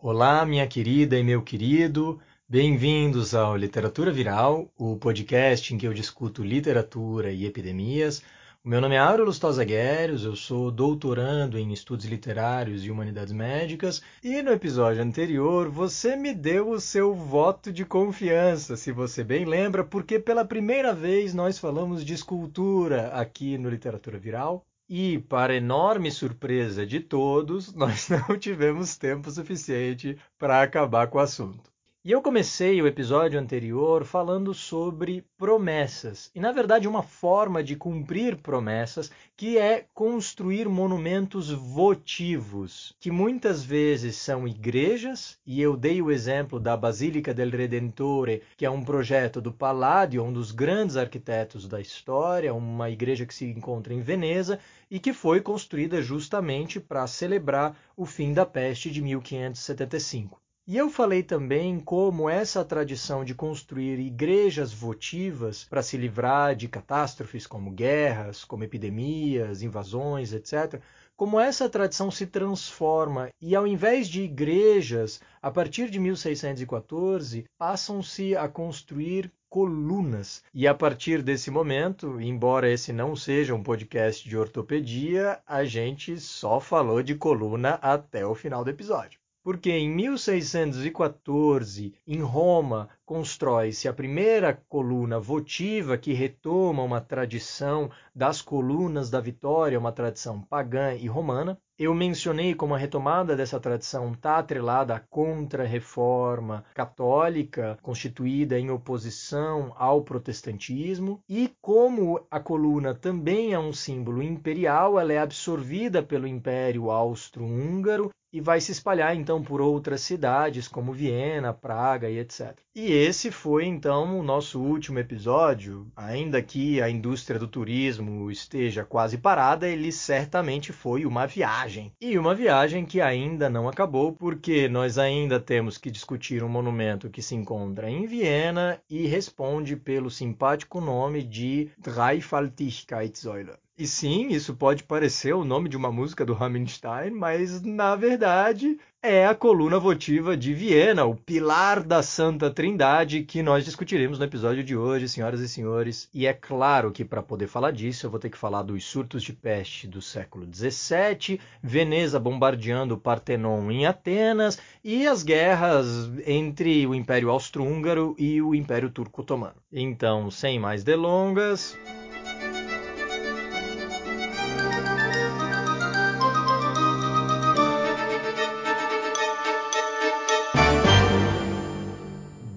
Olá, minha querida e meu querido, bem-vindos ao Literatura Viral, o podcast em que eu discuto literatura e epidemias. O meu nome é Auro Lustosa Guérios, eu sou doutorando em estudos literários e humanidades médicas, e no episódio anterior você me deu o seu voto de confiança, se você bem lembra, porque pela primeira vez nós falamos de escultura aqui no Literatura Viral. E, para enorme surpresa de todos, nós não tivemos tempo suficiente para acabar com o assunto. E eu comecei o episódio anterior falando sobre promessas, e na verdade uma forma de cumprir promessas que é construir monumentos votivos, que muitas vezes são igrejas, e eu dei o exemplo da Basílica del Redentore, que é um projeto do Palladio, um dos grandes arquitetos da história, uma igreja que se encontra em Veneza e que foi construída justamente para celebrar o fim da peste de 1575. E eu falei também como essa tradição de construir igrejas votivas para se livrar de catástrofes como guerras, como epidemias, invasões, etc., como essa tradição se transforma e ao invés de igrejas, a partir de 1614, passam-se a construir colunas. E a partir desse momento, embora esse não seja um podcast de ortopedia, a gente só falou de coluna até o final do episódio porque em 1614, em Roma, constrói-se a primeira coluna votiva que retoma uma tradição das colunas da Vitória, uma tradição pagã e romana. Eu mencionei como a retomada dessa tradição está atrelada à contra-reforma católica, constituída em oposição ao protestantismo, e como a coluna também é um símbolo imperial, ela é absorvida pelo Império Austro-Húngaro e vai se espalhar então por outras cidades como Viena, Praga e etc. E esse foi então o nosso último episódio. Ainda que a indústria do turismo esteja quase parada, ele certamente foi uma viagem. E uma viagem que ainda não acabou, porque nós ainda temos que discutir um monumento que se encontra em Viena e responde pelo simpático nome de Dreifaltigkeitssäule. E sim, isso pode parecer o nome de uma música do Rammstein, mas na verdade é a coluna votiva de Viena, o pilar da Santa Trindade, que nós discutiremos no episódio de hoje, senhoras e senhores. E é claro que para poder falar disso, eu vou ter que falar dos surtos de peste do século XVII, Veneza bombardeando o Partenon em Atenas e as guerras entre o Império Austro-Húngaro e o Império Turco-Otomano. Então, sem mais delongas.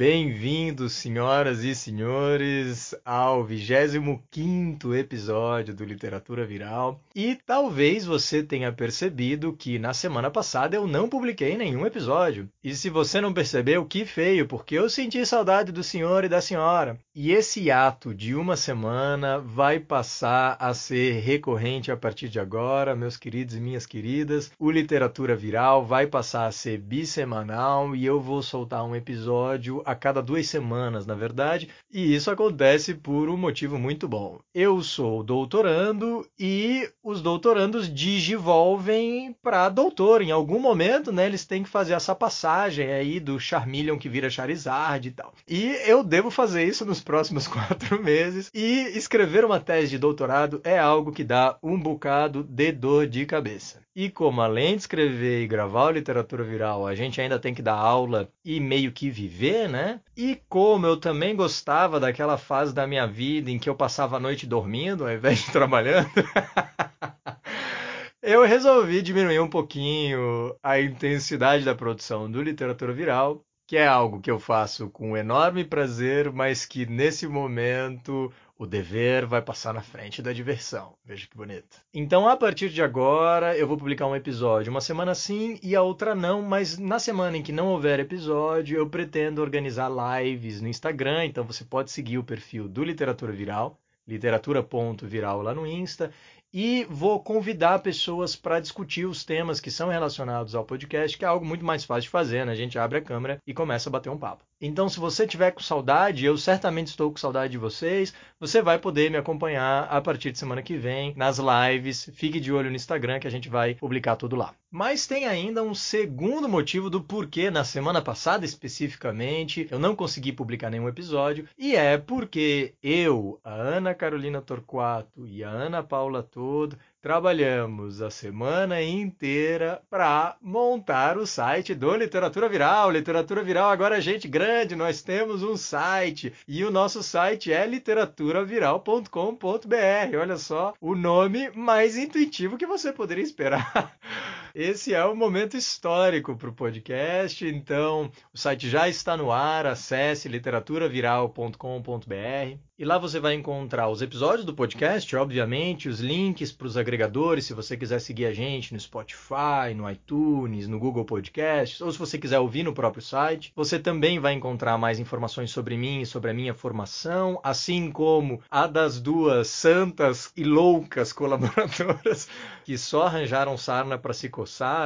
Bem-vindos, senhoras e senhores, ao 25 episódio do Literatura Viral. E talvez você tenha percebido que na semana passada eu não publiquei nenhum episódio. E se você não percebeu, que feio, porque eu senti saudade do senhor e da senhora. E esse ato de uma semana vai passar a ser recorrente a partir de agora, meus queridos e minhas queridas. O Literatura Viral vai passar a ser bissemanal e eu vou soltar um episódio a cada duas semanas, na verdade, e isso acontece por um motivo muito bom. Eu sou doutorando e os doutorandos digivolvem para doutor. Em algum momento, né, eles têm que fazer essa passagem aí do Charmeleon que vira Charizard e tal. E eu devo fazer isso nos próximos quatro meses. E escrever uma tese de doutorado é algo que dá um bocado de dor de cabeça. E como além de escrever e gravar literatura viral, a gente ainda tem que dar aula e meio que viver, né? E como eu também gostava daquela fase da minha vida em que eu passava a noite dormindo ao invés de trabalhando, eu resolvi diminuir um pouquinho a intensidade da produção do literatura viral, que é algo que eu faço com enorme prazer, mas que nesse momento o dever vai passar na frente da diversão. Veja que bonito. Então, a partir de agora, eu vou publicar um episódio uma semana sim e a outra não, mas na semana em que não houver episódio, eu pretendo organizar lives no Instagram, então você pode seguir o perfil do Literatura Viral, literatura.viral lá no Insta, e vou convidar pessoas para discutir os temas que são relacionados ao podcast, que é algo muito mais fácil de fazer, né? A gente abre a câmera e começa a bater um papo. Então, se você tiver com saudade, eu certamente estou com saudade de vocês, você vai poder me acompanhar a partir de semana que vem nas lives. Fique de olho no Instagram que a gente vai publicar tudo lá. Mas tem ainda um segundo motivo do porquê, na semana passada especificamente, eu não consegui publicar nenhum episódio, e é porque eu, a Ana Carolina Torquato e a Ana Paula Todo trabalhamos a semana inteira para montar o site do Literatura Viral. Literatura Viral agora é gente grande, nós temos um site e o nosso site é literaturaviral.com.br. Olha só, o nome mais intuitivo que você poderia esperar. Esse é o momento histórico para o podcast, então o site já está no ar, acesse literaturaviral.com.br. E lá você vai encontrar os episódios do podcast, obviamente, os links para os agregadores, se você quiser seguir a gente no Spotify, no iTunes, no Google Podcasts, ou se você quiser ouvir no próprio site. Você também vai encontrar mais informações sobre mim e sobre a minha formação, assim como a das duas santas e loucas colaboradoras que só arranjaram sarna para se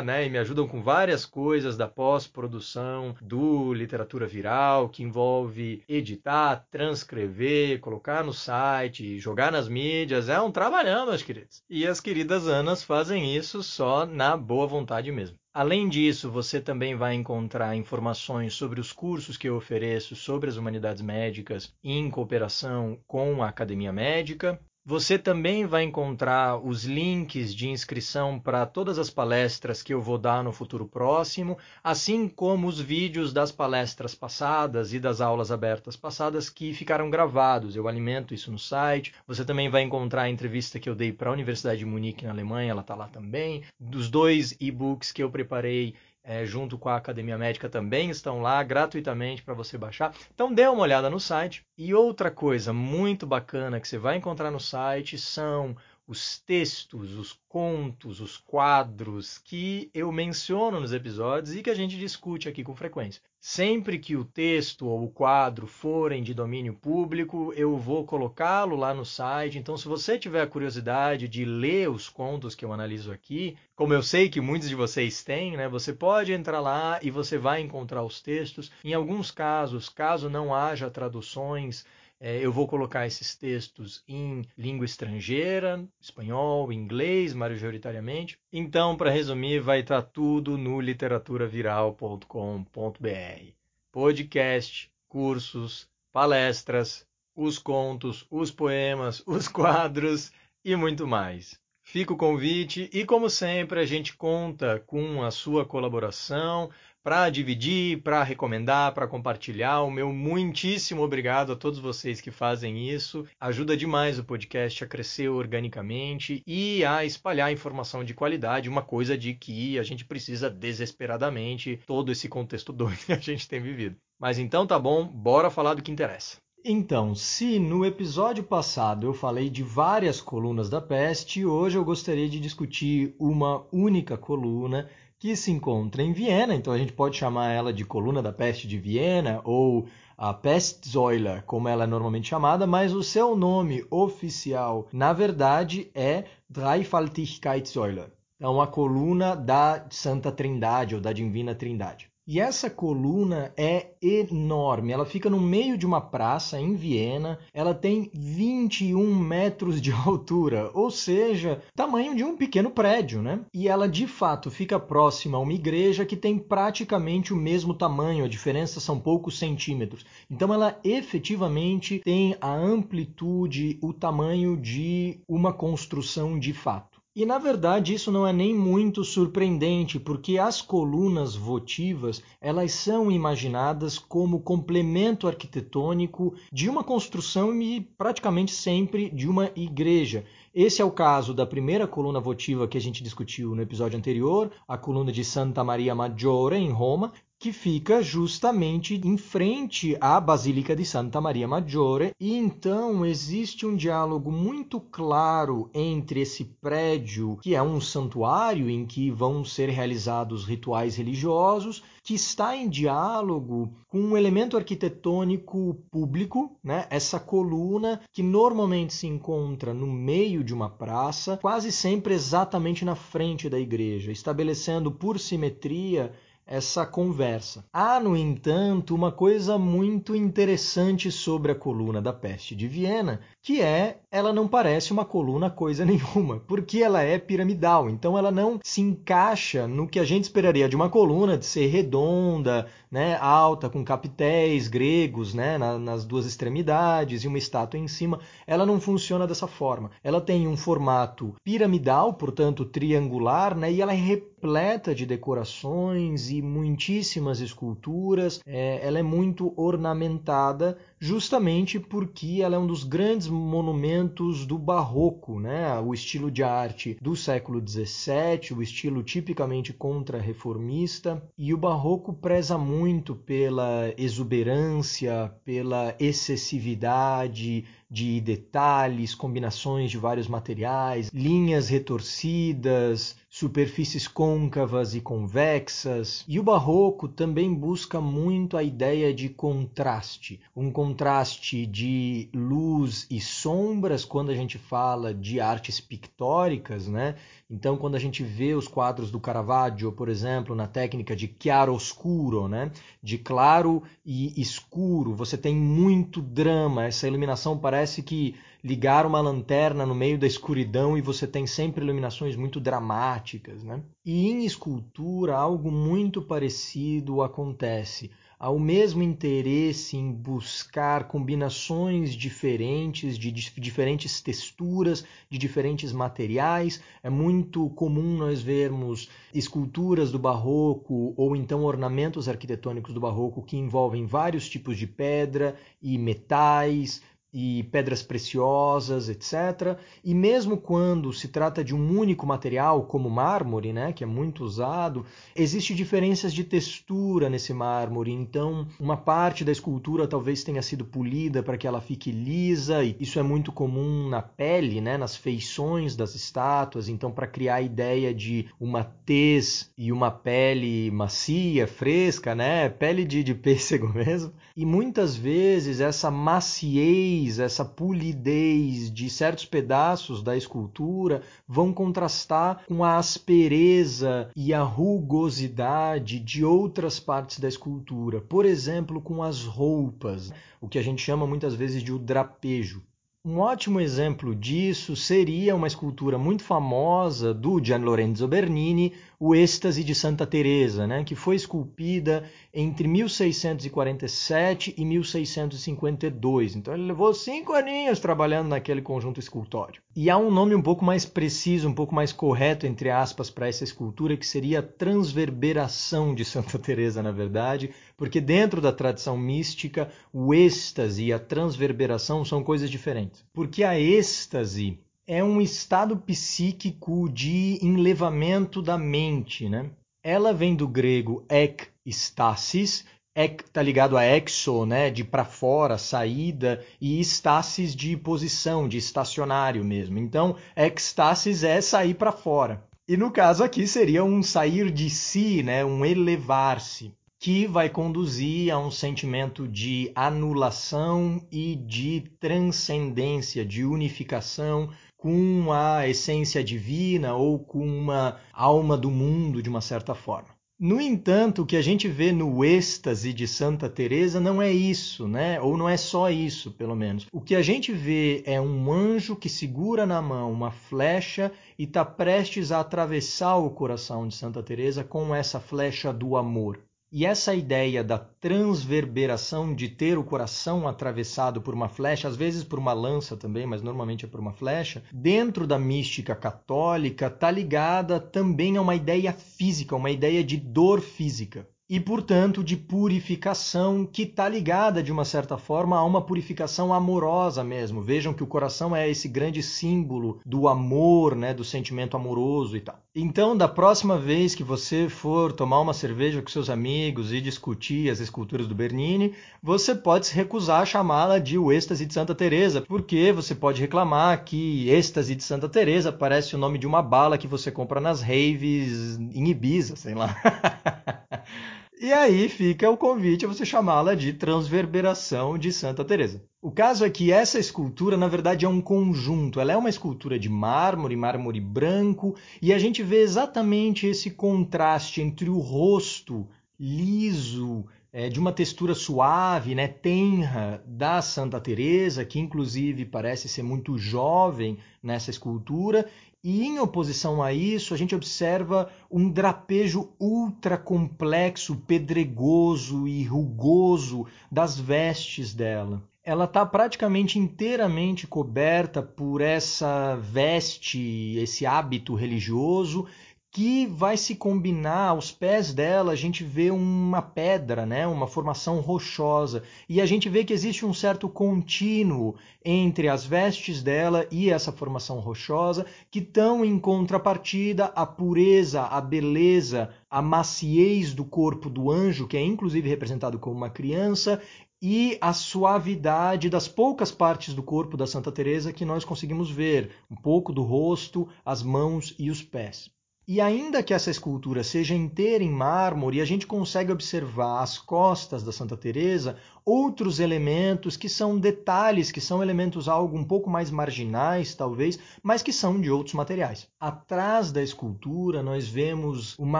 né? E me ajudam com várias coisas da pós-produção do Literatura Viral, que envolve editar, transcrever, colocar no site, jogar nas mídias, é um trabalhão, meus queridos. E as queridas Anas fazem isso só na boa vontade mesmo. Além disso, você também vai encontrar informações sobre os cursos que eu ofereço sobre as humanidades médicas em cooperação com a Academia Médica. Você também vai encontrar os links de inscrição para todas as palestras que eu vou dar no futuro próximo, assim como os vídeos das palestras passadas e das aulas abertas passadas que ficaram gravados. Eu alimento isso no site. Você também vai encontrar a entrevista que eu dei para a Universidade de Munique, na Alemanha, ela está lá também. Dos dois e-books que eu preparei é, junto com a Academia Médica também estão lá gratuitamente para você baixar. Então dê uma olhada no site. E outra coisa muito bacana que você vai encontrar no site são os textos, os contos, os quadros que eu menciono nos episódios e que a gente discute aqui com frequência. Sempre que o texto ou o quadro forem de domínio público, eu vou colocá-lo lá no site. Então, se você tiver curiosidade de ler os contos que eu analiso aqui, como eu sei que muitos de vocês têm, né, você pode entrar lá e você vai encontrar os textos. Em alguns casos, caso não haja traduções é, eu vou colocar esses textos em língua estrangeira, espanhol, inglês, majoritariamente. Então, para resumir, vai estar tá tudo no literaturaviral.com.br. Podcast, cursos, palestras, os contos, os poemas, os quadros e muito mais. Fica o convite e, como sempre, a gente conta com a sua colaboração para dividir, para recomendar, para compartilhar. O meu muitíssimo obrigado a todos vocês que fazem isso. Ajuda demais o podcast a crescer organicamente e a espalhar informação de qualidade, uma coisa de que a gente precisa desesperadamente todo esse contexto doido que a gente tem vivido. Mas então tá bom, bora falar do que interessa. Então, se no episódio passado eu falei de várias colunas da peste, hoje eu gostaria de discutir uma única coluna que se encontra em Viena, então a gente pode chamar ela de coluna da peste de Viena ou a Pestsäule, como ela é normalmente chamada, mas o seu nome oficial, na verdade, é Dreifaltigkeitssäule. Então, a coluna da Santa Trindade ou da Divina Trindade. E essa coluna é enorme. Ela fica no meio de uma praça em Viena. Ela tem 21 metros de altura, ou seja, tamanho de um pequeno prédio, né? E ela de fato fica próxima a uma igreja que tem praticamente o mesmo tamanho. A diferença são poucos centímetros. Então ela efetivamente tem a amplitude, o tamanho de uma construção de fato. E na verdade isso não é nem muito surpreendente, porque as colunas votivas, elas são imaginadas como complemento arquitetônico de uma construção e praticamente sempre de uma igreja. Esse é o caso da primeira coluna votiva que a gente discutiu no episódio anterior, a coluna de Santa Maria Maggiore em Roma, que fica justamente em frente à Basílica de Santa Maria Maggiore, e então existe um diálogo muito claro entre esse prédio, que é um santuário em que vão ser realizados rituais religiosos, que está em diálogo com um elemento arquitetônico público, né? Essa coluna que normalmente se encontra no meio de uma praça, quase sempre exatamente na frente da igreja, estabelecendo por simetria essa conversa. Há, no entanto, uma coisa muito interessante sobre a coluna da peste de Viena, que é ela não parece uma coluna coisa nenhuma, porque ela é piramidal, então ela não se encaixa no que a gente esperaria de uma coluna de ser redonda, né, alta, com capitéis gregos né, nas duas extremidades e uma estátua em cima. Ela não funciona dessa forma. Ela tem um formato piramidal, portanto triangular, né, e ela é repleta de decorações e muitíssimas esculturas. É, ela é muito ornamentada justamente porque ela é um dos grandes monumentos do barroco, né? o estilo de arte do século XVII, o estilo tipicamente contra-reformista. E o barroco preza muito pela exuberância, pela excessividade, de detalhes, combinações de vários materiais, linhas retorcidas, superfícies côncavas e convexas. E o barroco também busca muito a ideia de contraste, um contraste de luz e sombras quando a gente fala de artes pictóricas, né? Então, quando a gente vê os quadros do Caravaggio, por exemplo, na técnica de chiaro-oscuro, né? de claro e escuro, você tem muito drama, essa iluminação parece que ligar uma lanterna no meio da escuridão e você tem sempre iluminações muito dramáticas. Né? E em escultura, algo muito parecido acontece ao mesmo interesse em buscar combinações diferentes, de diferentes texturas, de diferentes materiais. É muito comum nós vermos esculturas do barroco ou então ornamentos arquitetônicos do barroco que envolvem vários tipos de pedra e metais, e pedras preciosas, etc. E mesmo quando se trata de um único material, como mármore, né, que é muito usado, existe diferenças de textura nesse mármore. Então, uma parte da escultura talvez tenha sido polida para que ela fique lisa, e isso é muito comum na pele, né, nas feições das estátuas. Então, para criar a ideia de uma tez e uma pele macia, fresca, né, pele de, de pêssego mesmo. E muitas vezes essa maciez essa polidez de certos pedaços da escultura vão contrastar com a aspereza e a rugosidade de outras partes da escultura, por exemplo, com as roupas, o que a gente chama muitas vezes de o drapejo. Um ótimo exemplo disso seria uma escultura muito famosa do Gian Lorenzo Bernini, o êxtase de Santa Teresa, né, que foi esculpida entre 1647 e 1652. Então ele levou cinco aninhos trabalhando naquele conjunto escultório. E há um nome um pouco mais preciso, um pouco mais correto, entre aspas, para essa escultura, que seria a transverberação de Santa Teresa, na verdade, porque dentro da tradição mística, o êxtase e a transverberação são coisas diferentes. Porque a êxtase é um estado psíquico de enlevamento da mente, né? Ela vem do grego ek stasis, ek tá ligado a exo, né, de para fora, saída, e stasis de posição, de estacionário mesmo. Então, ekstasis é sair para fora. E no caso aqui seria um sair de si, né, um elevar-se que vai conduzir a um sentimento de anulação e de transcendência, de unificação com a essência divina ou com uma alma do mundo de uma certa forma. No entanto, o que a gente vê no êxtase de Santa Teresa não é isso, né? Ou não é só isso, pelo menos. O que a gente vê é um anjo que segura na mão uma flecha e está prestes a atravessar o coração de Santa Teresa com essa flecha do amor. E essa ideia da transverberação de ter o coração atravessado por uma flecha, às vezes por uma lança também, mas normalmente é por uma flecha, dentro da mística católica está ligada também a uma ideia física, uma ideia de dor física e, portanto, de purificação que está ligada, de uma certa forma, a uma purificação amorosa mesmo. Vejam que o coração é esse grande símbolo do amor, né, do sentimento amoroso e tal. Então, da próxima vez que você for tomar uma cerveja com seus amigos e discutir as esculturas do Bernini, você pode se recusar a chamá-la de o êxtase de Santa Teresa, porque você pode reclamar que êxtase de Santa Teresa parece o nome de uma bala que você compra nas raves em Ibiza, sei lá. E aí fica o convite a você chamá-la de Transverberação de Santa Teresa. O caso é que essa escultura, na verdade, é um conjunto. Ela é uma escultura de mármore, mármore branco, e a gente vê exatamente esse contraste entre o rosto liso, é, de uma textura suave, né, tenra da Santa Teresa, que inclusive parece ser muito jovem nessa escultura, e em oposição a isso, a gente observa um drapejo ultra complexo, pedregoso e rugoso das vestes dela. Ela está praticamente inteiramente coberta por essa veste, esse hábito religioso que vai se combinar aos pés dela, a gente vê uma pedra, né, uma formação rochosa, e a gente vê que existe um certo contínuo entre as vestes dela e essa formação rochosa, que estão em contrapartida à pureza, à beleza, à maciez do corpo do anjo, que é inclusive representado como uma criança, e a suavidade das poucas partes do corpo da Santa Teresa que nós conseguimos ver, um pouco do rosto, as mãos e os pés. E ainda que essa escultura seja inteira em mármore, a gente consegue observar as costas da Santa Teresa outros elementos que são detalhes, que são elementos algo um pouco mais marginais, talvez, mas que são de outros materiais. Atrás da escultura nós vemos uma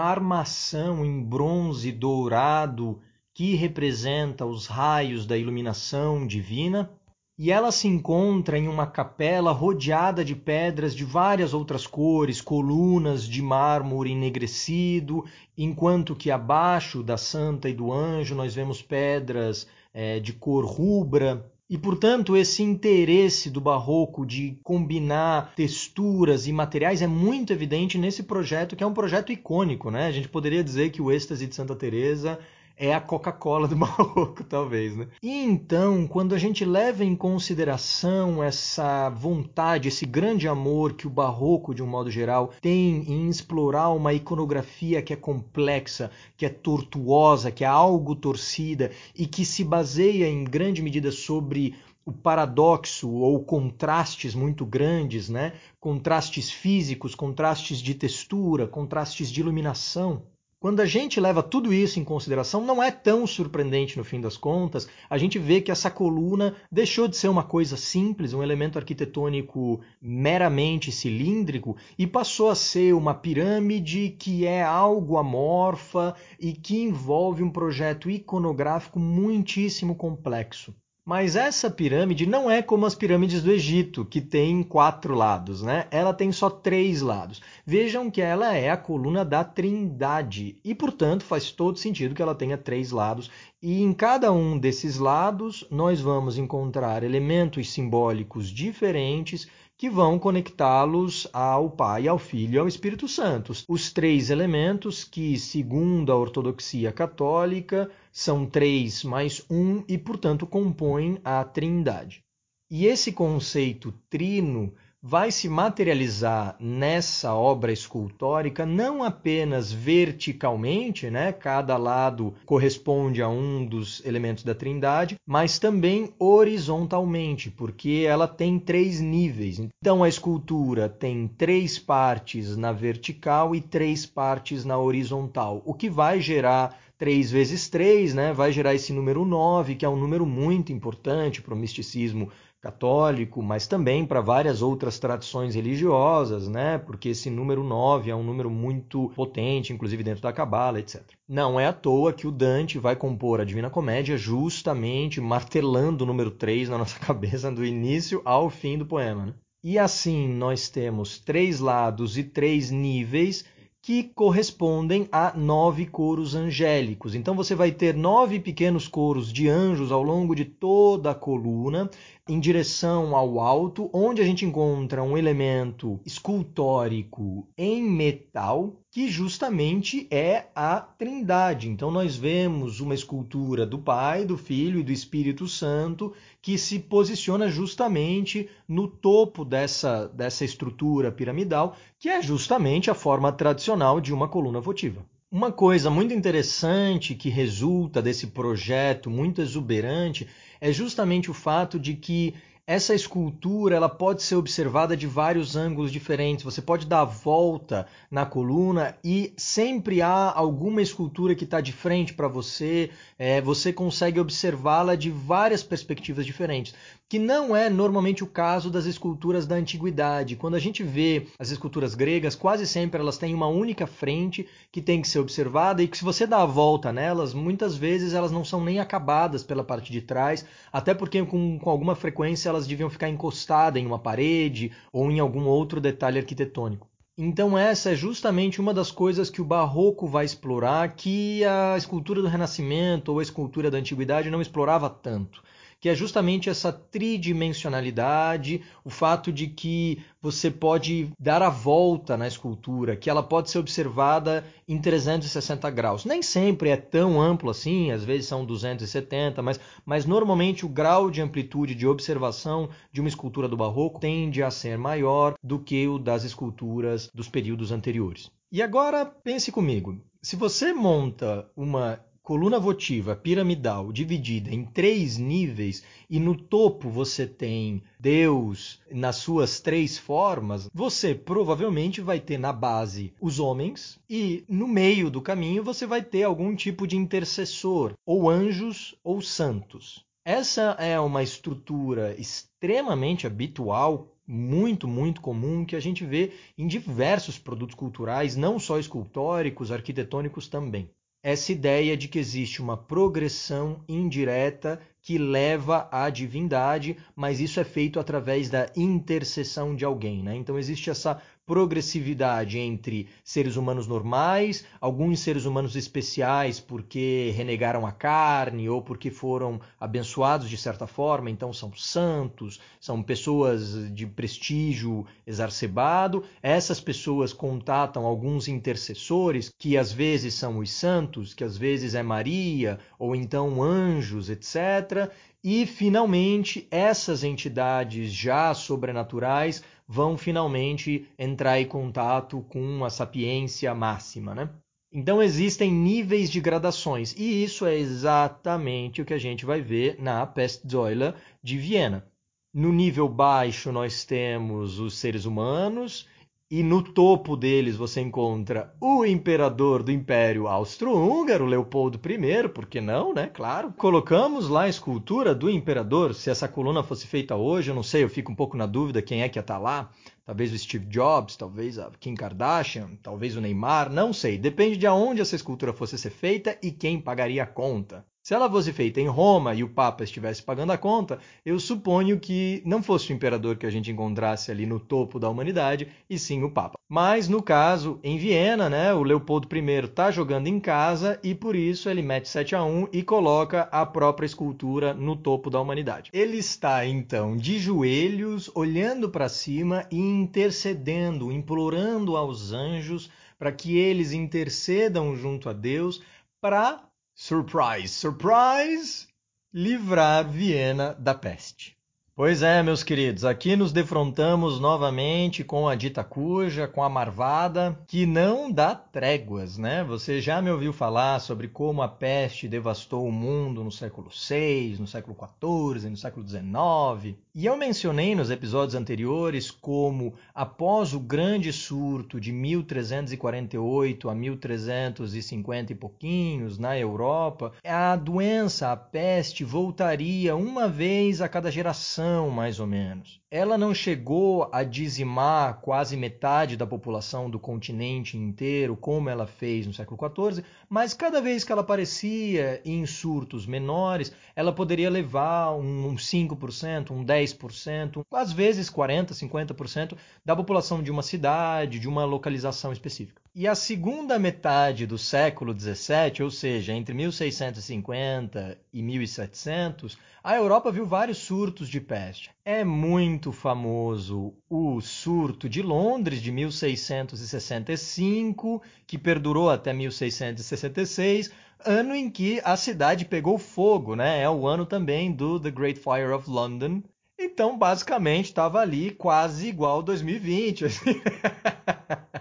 armação em bronze dourado que representa os raios da iluminação divina e ela se encontra em uma capela rodeada de pedras de várias outras cores, colunas de mármore enegrecido, enquanto que abaixo da santa e do anjo nós vemos pedras é, de cor rubra. E, portanto, esse interesse do barroco de combinar texturas e materiais é muito evidente nesse projeto, que é um projeto icônico. Né? A gente poderia dizer que o êxtase de Santa Teresa é a Coca-Cola do barroco, talvez, né? E então, quando a gente leva em consideração essa vontade, esse grande amor que o barroco, de um modo geral, tem em explorar uma iconografia que é complexa, que é tortuosa, que é algo torcida e que se baseia em grande medida sobre o paradoxo ou contrastes muito grandes, né? Contrastes físicos, contrastes de textura, contrastes de iluminação. Quando a gente leva tudo isso em consideração, não é tão surpreendente no fim das contas, a gente vê que essa coluna deixou de ser uma coisa simples, um elemento arquitetônico meramente cilíndrico, e passou a ser uma pirâmide que é algo amorfa e que envolve um projeto iconográfico muitíssimo complexo. Mas essa pirâmide não é como as pirâmides do Egito, que tem quatro lados, né? Ela tem só três lados. Vejam que ela é a coluna da Trindade e, portanto, faz todo sentido que ela tenha três lados. E em cada um desses lados nós vamos encontrar elementos simbólicos diferentes que vão conectá-los ao Pai, ao Filho e ao Espírito Santo. Os três elementos que, segundo a ortodoxia católica, são três mais um e, portanto, compõem a Trindade. E esse conceito trino vai se materializar nessa obra escultórica não apenas verticalmente, né? Cada lado corresponde a um dos elementos da Trindade, mas também horizontalmente, porque ela tem três níveis. Então a escultura tem três partes na vertical e três partes na horizontal, o que vai gerar 3 vezes 3, né, vai gerar esse número 9, que é um número muito importante para o misticismo católico, mas também para várias outras tradições religiosas, né? Porque esse número 9 é um número muito potente, inclusive dentro da Cabala, etc. Não é à toa que o Dante vai compor a Divina Comédia justamente martelando o número 3 na nossa cabeça do início ao fim do poema, né? E assim nós temos três lados e três níveis que correspondem a nove coros angélicos. Então você vai ter nove pequenos coros de anjos ao longo de toda a coluna, em direção ao alto, onde a gente encontra um elemento escultórico em metal, que justamente é a Trindade. Então nós vemos uma escultura do Pai, do Filho e do Espírito Santo que se posiciona justamente no topo dessa, dessa estrutura piramidal, que é justamente a forma tradicional de uma coluna votiva. Uma coisa muito interessante que resulta desse projeto muito exuberante é justamente o fato de que essa escultura ela pode ser observada de vários ângulos diferentes. Você pode dar a volta na coluna e sempre há alguma escultura que está de frente para você. É, você consegue observá-la de várias perspectivas diferentes, que não é normalmente o caso das esculturas da antiguidade. Quando a gente vê as esculturas gregas, quase sempre elas têm uma única frente que tem que ser observada e que se você dá a volta nelas, muitas vezes elas não são nem acabadas pela parte de trás, até porque com, com alguma frequência elas deviam ficar encostadas em uma parede ou em algum outro detalhe arquitetônico. Então essa é justamente uma das coisas que o barroco vai explorar que a escultura do Renascimento ou a escultura da antiguidade não explorava tanto que é justamente essa tridimensionalidade, o fato de que você pode dar a volta na escultura, que ela pode ser observada em 360 graus. Nem sempre é tão amplo assim, às vezes são 270, mas, mas normalmente o grau de amplitude de observação de uma escultura do barroco tende a ser maior do que o das esculturas dos períodos anteriores. E agora pense comigo, se você monta uma coluna votiva piramidal dividida em três níveis e no topo você tem Deus nas suas três formas, você provavelmente vai ter na base os homens e no meio do caminho você vai ter algum tipo de intercessor, ou anjos ou santos. Essa é uma estrutura extremamente habitual muito, muito comum que a gente vê em diversos produtos culturais, não só escultóricos, arquitetônicos também essa ideia de que existe uma progressão indireta que leva à divindade, mas isso é feito através da intercessão de alguém. Né? Então existe essa progressividade entre seres humanos normais, alguns seres humanos especiais porque renegaram a carne ou porque foram abençoados de certa forma, então são santos, são pessoas de prestígio exacerbado. Essas pessoas contatam alguns intercessores, que às vezes são os santos, que às vezes é Maria, ou então anjos, etc. E finalmente essas entidades já sobrenaturais vão finalmente entrar em contato com a sapiência máxima, né? Então existem níveis de gradações e isso é exatamente o que a gente vai ver na Pestsäule de Viena. No nível baixo nós temos os seres humanos e no topo deles você encontra o imperador do Império Austro-Húngaro, Leopoldo I, por que não, né? Claro. Colocamos lá a escultura do imperador. Se essa coluna fosse feita hoje, eu não sei, eu fico um pouco na dúvida quem é que ia estar tá lá. Talvez o Steve Jobs, talvez a Kim Kardashian, talvez o Neymar, não sei. Depende de aonde essa escultura fosse ser feita e quem pagaria a conta. Se ela fosse feita em Roma e o Papa estivesse pagando a conta, eu suponho que não fosse o imperador que a gente encontrasse ali no topo da humanidade, e sim o Papa. Mas no caso, em Viena, né, o Leopoldo I está jogando em casa e por isso ele mete 7 a 1 e coloca a própria escultura no topo da humanidade. Ele está então de joelhos, olhando para cima e intercedendo, implorando aos anjos para que eles intercedam junto a Deus para surprise, surprise, livrar Viena da peste. Pois é, meus queridos, aqui nos defrontamos novamente com a dita cuja, com a marvada, que não dá tréguas, né? Você já me ouviu falar sobre como a peste devastou o mundo no século VI, no século XIV, no século XIX. E eu mencionei nos episódios anteriores como, após o grande surto de 1348 a 1350 e pouquinhos na Europa, a doença, a peste, voltaria uma vez a cada geração mais ou menos. Ela não chegou a dizimar quase metade da população do continente inteiro, como ela fez no século XIV, mas cada vez que ela aparecia em surtos menores, ela poderia levar um 5%, um 10%, às vezes 40%, 50% da população de uma cidade, de uma localização específica. E a segunda metade do século XVII, ou seja, entre 1650 e 1700, a Europa viu vários surtos de peste. É muito famoso o surto de Londres de 1665, que perdurou até 1666, ano em que a cidade pegou fogo, né? É o ano também do The Great Fire of London. Então, basicamente, estava ali quase igual 2020. Assim.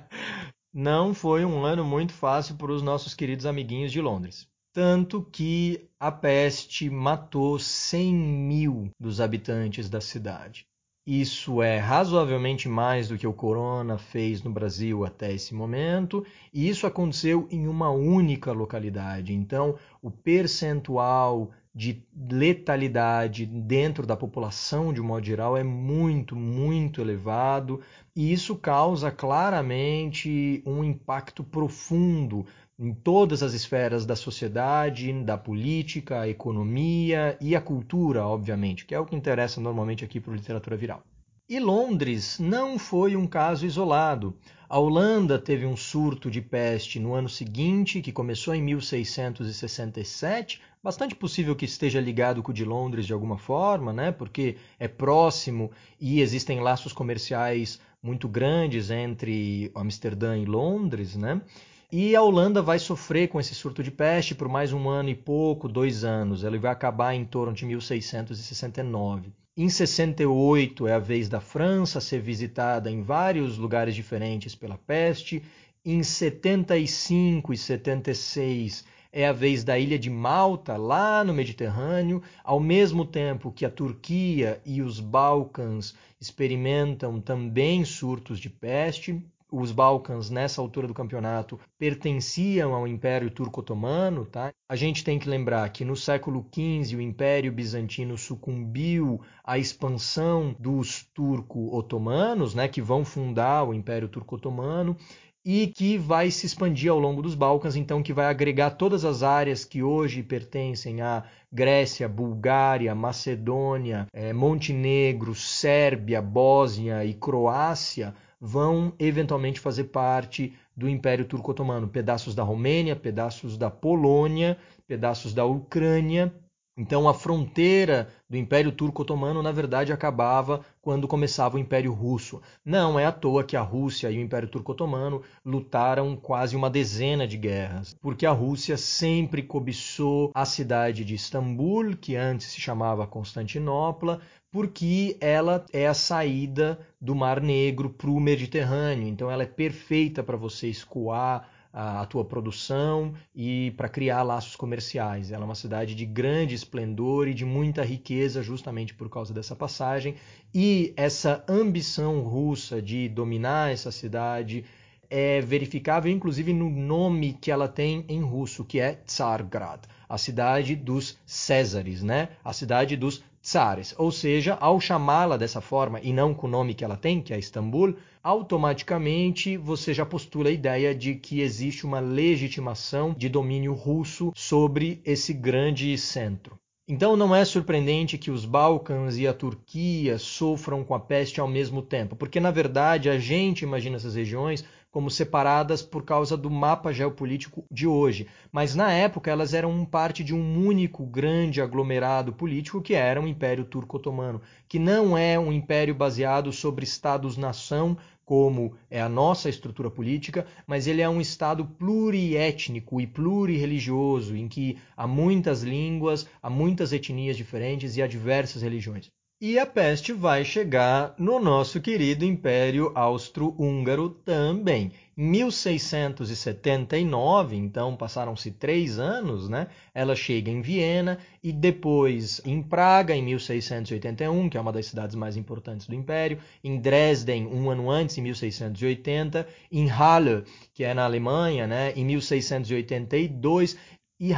não foi um ano muito fácil para os nossos queridos amiguinhos de Londres. tanto que a peste matou 100 mil dos habitantes da cidade. Isso é razoavelmente mais do que o corona fez no Brasil até esse momento, e isso aconteceu em uma única localidade. Então, o percentual de letalidade dentro da população, de um modo geral, é muito, muito elevado, e isso causa claramente um impacto profundo em todas as esferas da sociedade, da política, a economia e a cultura, obviamente, que é o que interessa normalmente aqui para a literatura viral. E Londres não foi um caso isolado. A Holanda teve um surto de peste no ano seguinte, que começou em 1667. Bastante possível que esteja ligado com o de Londres de alguma forma, né? porque é próximo e existem laços comerciais muito grandes entre Amsterdã e Londres. Né? E a Holanda vai sofrer com esse surto de peste por mais um ano e pouco, dois anos. Ele vai acabar em torno de 1669. Em 68 é a vez da França ser visitada em vários lugares diferentes pela peste. Em 75 e 76 é a vez da ilha de Malta, lá no Mediterrâneo, ao mesmo tempo que a Turquia e os Balcãs experimentam também surtos de peste os Balcãs, nessa altura do campeonato, pertenciam ao Império Turco-Otomano. Tá? A gente tem que lembrar que no século XV o Império Bizantino sucumbiu à expansão dos turco-otomanos, né, que vão fundar o Império Turco-Otomano e que vai se expandir ao longo dos Balcãs, então que vai agregar todas as áreas que hoje pertencem à Grécia, Bulgária, Macedônia, eh, Montenegro, Sérvia, Bósnia e Croácia vão eventualmente fazer parte do Império Turco-Otomano. Pedaços da Romênia, pedaços da Polônia, pedaços da Ucrânia. Então a fronteira do Império Turco-Otomano, na verdade, acabava quando começava o Império Russo. Não é à toa que a Rússia e o Império Turco-Otomano lutaram quase uma dezena de guerras, porque a Rússia sempre cobiçou a cidade de Istambul, que antes se chamava Constantinopla, porque ela é a saída do Mar Negro para o Mediterrâneo. Então ela é perfeita para você escoar a, tua produção e para criar laços comerciais. Ela é uma cidade de grande esplendor e de muita riqueza justamente por causa dessa passagem. E essa ambição russa de dominar essa cidade é verificável inclusive no nome que ela tem em russo, que é Tsargrad, a cidade dos Césares, né? A cidade dos tsares. Ou seja, ao chamá-la dessa forma e não com o nome que ela tem, que é Istambul, automaticamente você já postula a ideia de que existe uma legitimação de domínio russo sobre esse grande centro. Então não é surpreendente que os Balcãs e a Turquia sofram com a peste ao mesmo tempo, porque na verdade a gente imagina essas regiões como separadas por causa do mapa geopolítico de hoje, mas na época elas eram parte de um único grande aglomerado político que era o Império Turco-Otomano, que não é um império baseado sobre estados-nação como é a nossa estrutura política, mas ele é um Estado pluriétnico e plurirreligioso, em que há muitas línguas, há muitas etnias diferentes e há diversas religiões. E a peste vai chegar no nosso querido Império Austro-Húngaro também. Em 1679, então passaram-se três anos, né? Ela chega em Viena e depois em Praga, em 1681, que é uma das cidades mais importantes do Império, em Dresden, um ano antes, em 1680, em Halle, que é na Alemanha, né? Em 1682 e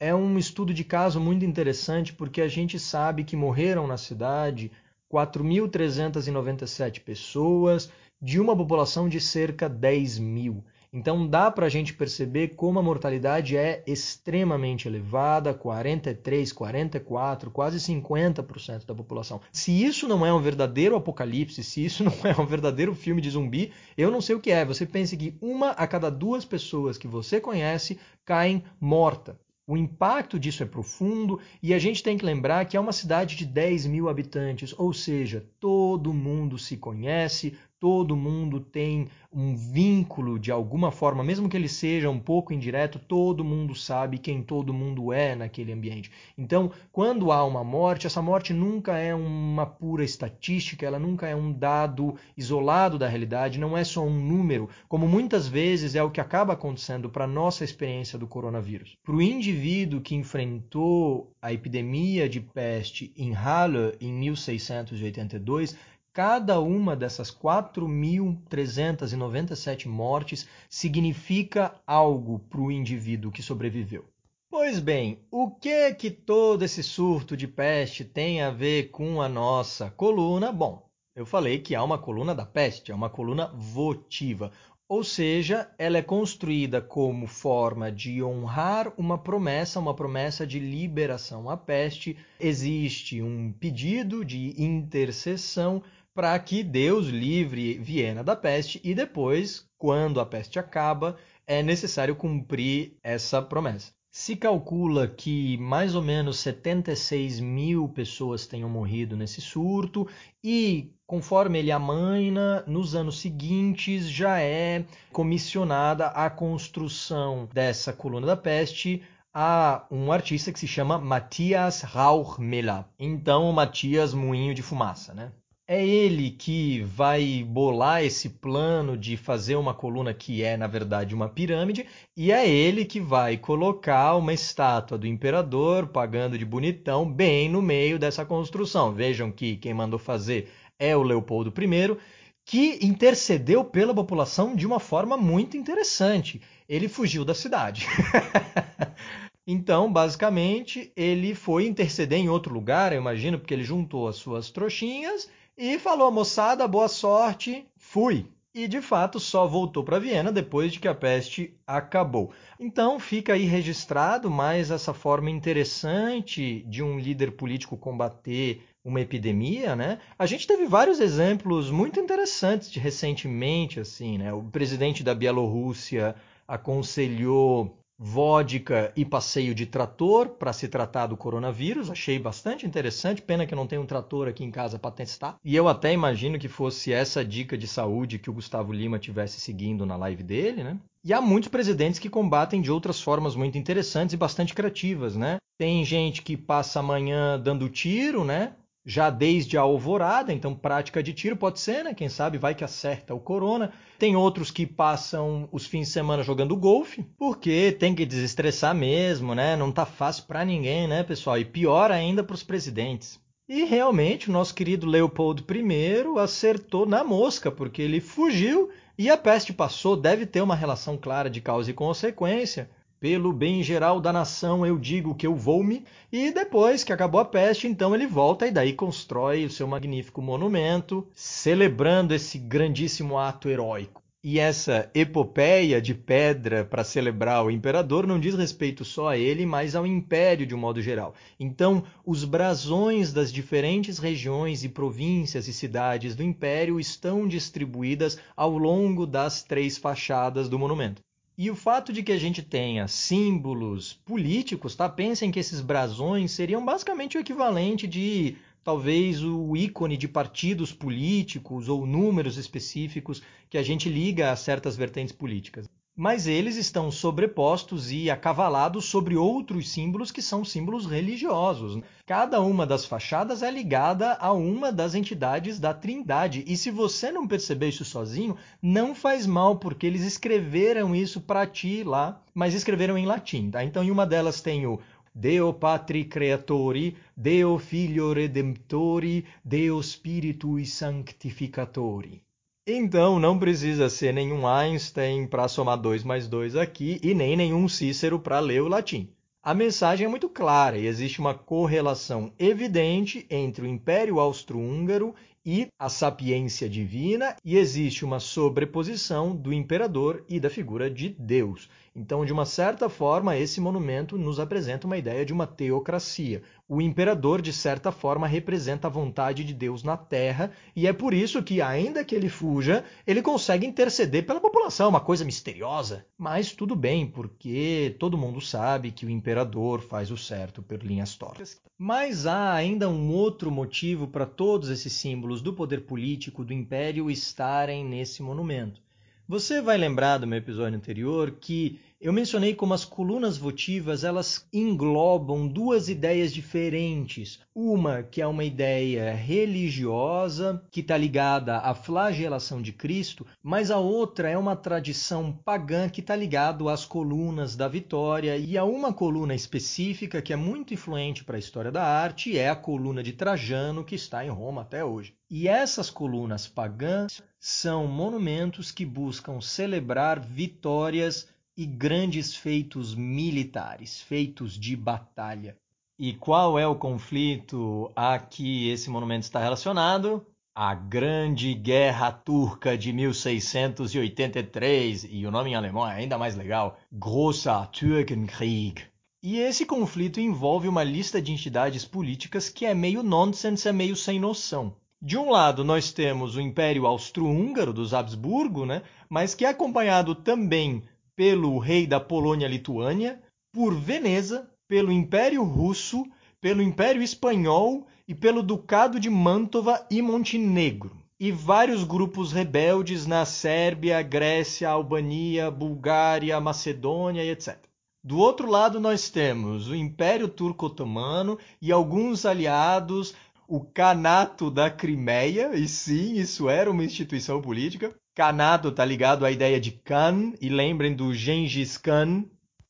é um estudo de caso muito interessante porque a gente sabe que morreram na cidade 4.397 pessoas, de uma população de cerca de 10 mil. Então dá para a gente perceber como a mortalidade é extremamente elevada, 43, 44, quase 50% da população. Se isso não é um verdadeiro apocalipse, se isso não é um verdadeiro filme de zumbi, eu não sei o que é. Você pensa que uma a cada duas pessoas que você conhece caem morta. O impacto disso é profundo e a gente tem que lembrar que é uma cidade de 10 mil habitantes, ou seja, todo mundo se conhece, todo mundo tem um vínculo de alguma forma, mesmo que ele seja um pouco indireto, todo mundo sabe quem todo mundo é naquele ambiente. Então, quando há uma morte, essa morte nunca é uma pura estatística, ela nunca é um dado isolado da realidade, não é só um número, como muitas vezes é o que acaba acontecendo para a nossa experiência do coronavírus. Para o indivíduo que enfrentou a epidemia de peste em Halle em 1682, Cada uma dessas 4.397 mortes significa algo para o indivíduo que sobreviveu. Pois bem, o que que todo esse surto de peste tem a ver com a nossa coluna? Bom, eu falei que há uma coluna da peste, é uma coluna votiva, ou seja, ela é construída como forma de honrar uma promessa, uma promessa de liberação à peste. Existe um pedido de intercessão para que Deus livre Viena da peste e depois, quando a peste acaba, é necessário cumprir essa promessa. Se calcula que mais ou menos 76 mil pessoas tenham morrido nesse surto, e conforme ele amaina, nos anos seguintes já é comissionada a construção dessa coluna da peste a um artista que se chama Matthias Rauchmela. Então, Matias Moinho de Fumaça, né? É ele que vai bolar esse plano de fazer uma coluna que é, na verdade, uma pirâmide, e é ele que vai colocar uma estátua do imperador, pagando de bonitão, bem no meio dessa construção. Vejam que quem mandou fazer é o Leopoldo I, que intercedeu pela população de uma forma muito interessante. Ele fugiu da cidade. Então, basicamente, ele foi interceder em outro lugar, eu imagino, porque ele juntou as suas trouxinhas e falou: moçada, boa sorte, fui. E de fato só voltou para Viena depois de que a peste acabou. Então fica aí registrado mais essa forma interessante de um líder político combater uma epidemia, né? A gente teve vários exemplos muito interessantes de recentemente, assim, né? O presidente da Bielorrússia aconselhou vodka e passeio de trator para se tratar do coronavírus. Achei bastante interessante. Pena que eu não tenho um trator aqui em casa para testar. E eu até imagino que fosse essa dica de saúde que o Gustavo Lima tivesse seguindo na live dele, né? E há muitos presidentes que combatem de outras formas muito interessantes e bastante criativas, né? Tem gente que passa a manhã dando tiro, né? Já desde a alvorada, então prática de tiro pode ser, né? Quem sabe vai que acerta o corona. Tem outros que passam os fins de semana jogando golfe, porque tem que desestressar mesmo, né? Não tá fácil para ninguém, né, pessoal? E pior ainda para os presidentes. E realmente o nosso querido Leopoldo I acertou na mosca, porque ele fugiu e a peste passou. Deve ter uma relação clara de causa e consequência. Pelo bem geral da nação eu digo que eu vou-me, e depois que acabou a peste, então ele volta e daí constrói o seu magnífico monumento, celebrando esse grandíssimo ato heróico. E essa epopeia de pedra para celebrar o imperador não diz respeito só a ele, mas ao império de um modo geral. Então, os brasões das diferentes regiões e províncias e cidades do império estão distribuídas ao longo das três fachadas do monumento. E o fato de que a gente tenha símbolos políticos, tá? Pensem que esses brasões seriam basicamente o equivalente de talvez o ícone de partidos políticos ou números específicos que a gente liga a certas vertentes políticas mas eles estão sobrepostos e acavalados sobre outros símbolos que são símbolos religiosos. Cada uma das fachadas é ligada a uma das entidades da Trindade. E se você não perceber isso sozinho, não faz mal, porque eles escreveram isso para ti lá, mas escreveram em latim. Tá? Então, em uma delas tem o Deo Patri Creatori, Deo Filho Redemptori, Deo Spiritui Sanctificatori. Então não precisa ser nenhum Einstein para somar 2 mais 2 aqui e nem nenhum Cícero para ler o latim. A mensagem é muito clara e existe uma correlação evidente entre o Império Austro-Húngaro e a sapiência divina, e existe uma sobreposição do imperador e da figura de Deus. Então, de uma certa forma, esse monumento nos apresenta uma ideia de uma teocracia. O imperador, de certa forma, representa a vontade de Deus na terra, e é por isso que, ainda que ele fuja, ele consegue interceder pela população, uma coisa misteriosa. Mas tudo bem, porque todo mundo sabe que o imperador faz o certo por linhas tortas. Mas há ainda um outro motivo para todos esses símbolos do poder político do império estarem nesse monumento. Você vai lembrar do meu episódio anterior que eu mencionei como as colunas votivas elas englobam duas ideias diferentes. Uma que é uma ideia religiosa que está ligada à flagelação de Cristo, mas a outra é uma tradição pagã que está ligada às colunas da vitória e a uma coluna específica que é muito influente para a história da arte é a coluna de Trajano que está em Roma até hoje. E essas colunas pagãs são monumentos que buscam celebrar vitórias e grandes feitos militares, feitos de batalha. E qual é o conflito a que esse monumento está relacionado? A Grande Guerra Turca de 1683, e o nome em alemão é ainda mais legal, Großer Türkenkrieg. E esse conflito envolve uma lista de entidades políticas que é meio nonsense, é meio sem noção. De um lado, nós temos o Império Austro-Húngaro dos Habsburgo, né? mas que é acompanhado também pelo rei da Polônia-Lituânia, por Veneza, pelo Império Russo, pelo Império Espanhol e pelo Ducado de Mantova e Montenegro, e vários grupos rebeldes na Sérvia, Grécia, Albania, Bulgária, Macedônia e etc. Do outro lado, nós temos o Império Turco-Otomano e alguns aliados, o Canato da Crimeia, e sim, isso era uma instituição política, Kanato está ligado à ideia de Khan, e lembrem do Gengis Khan.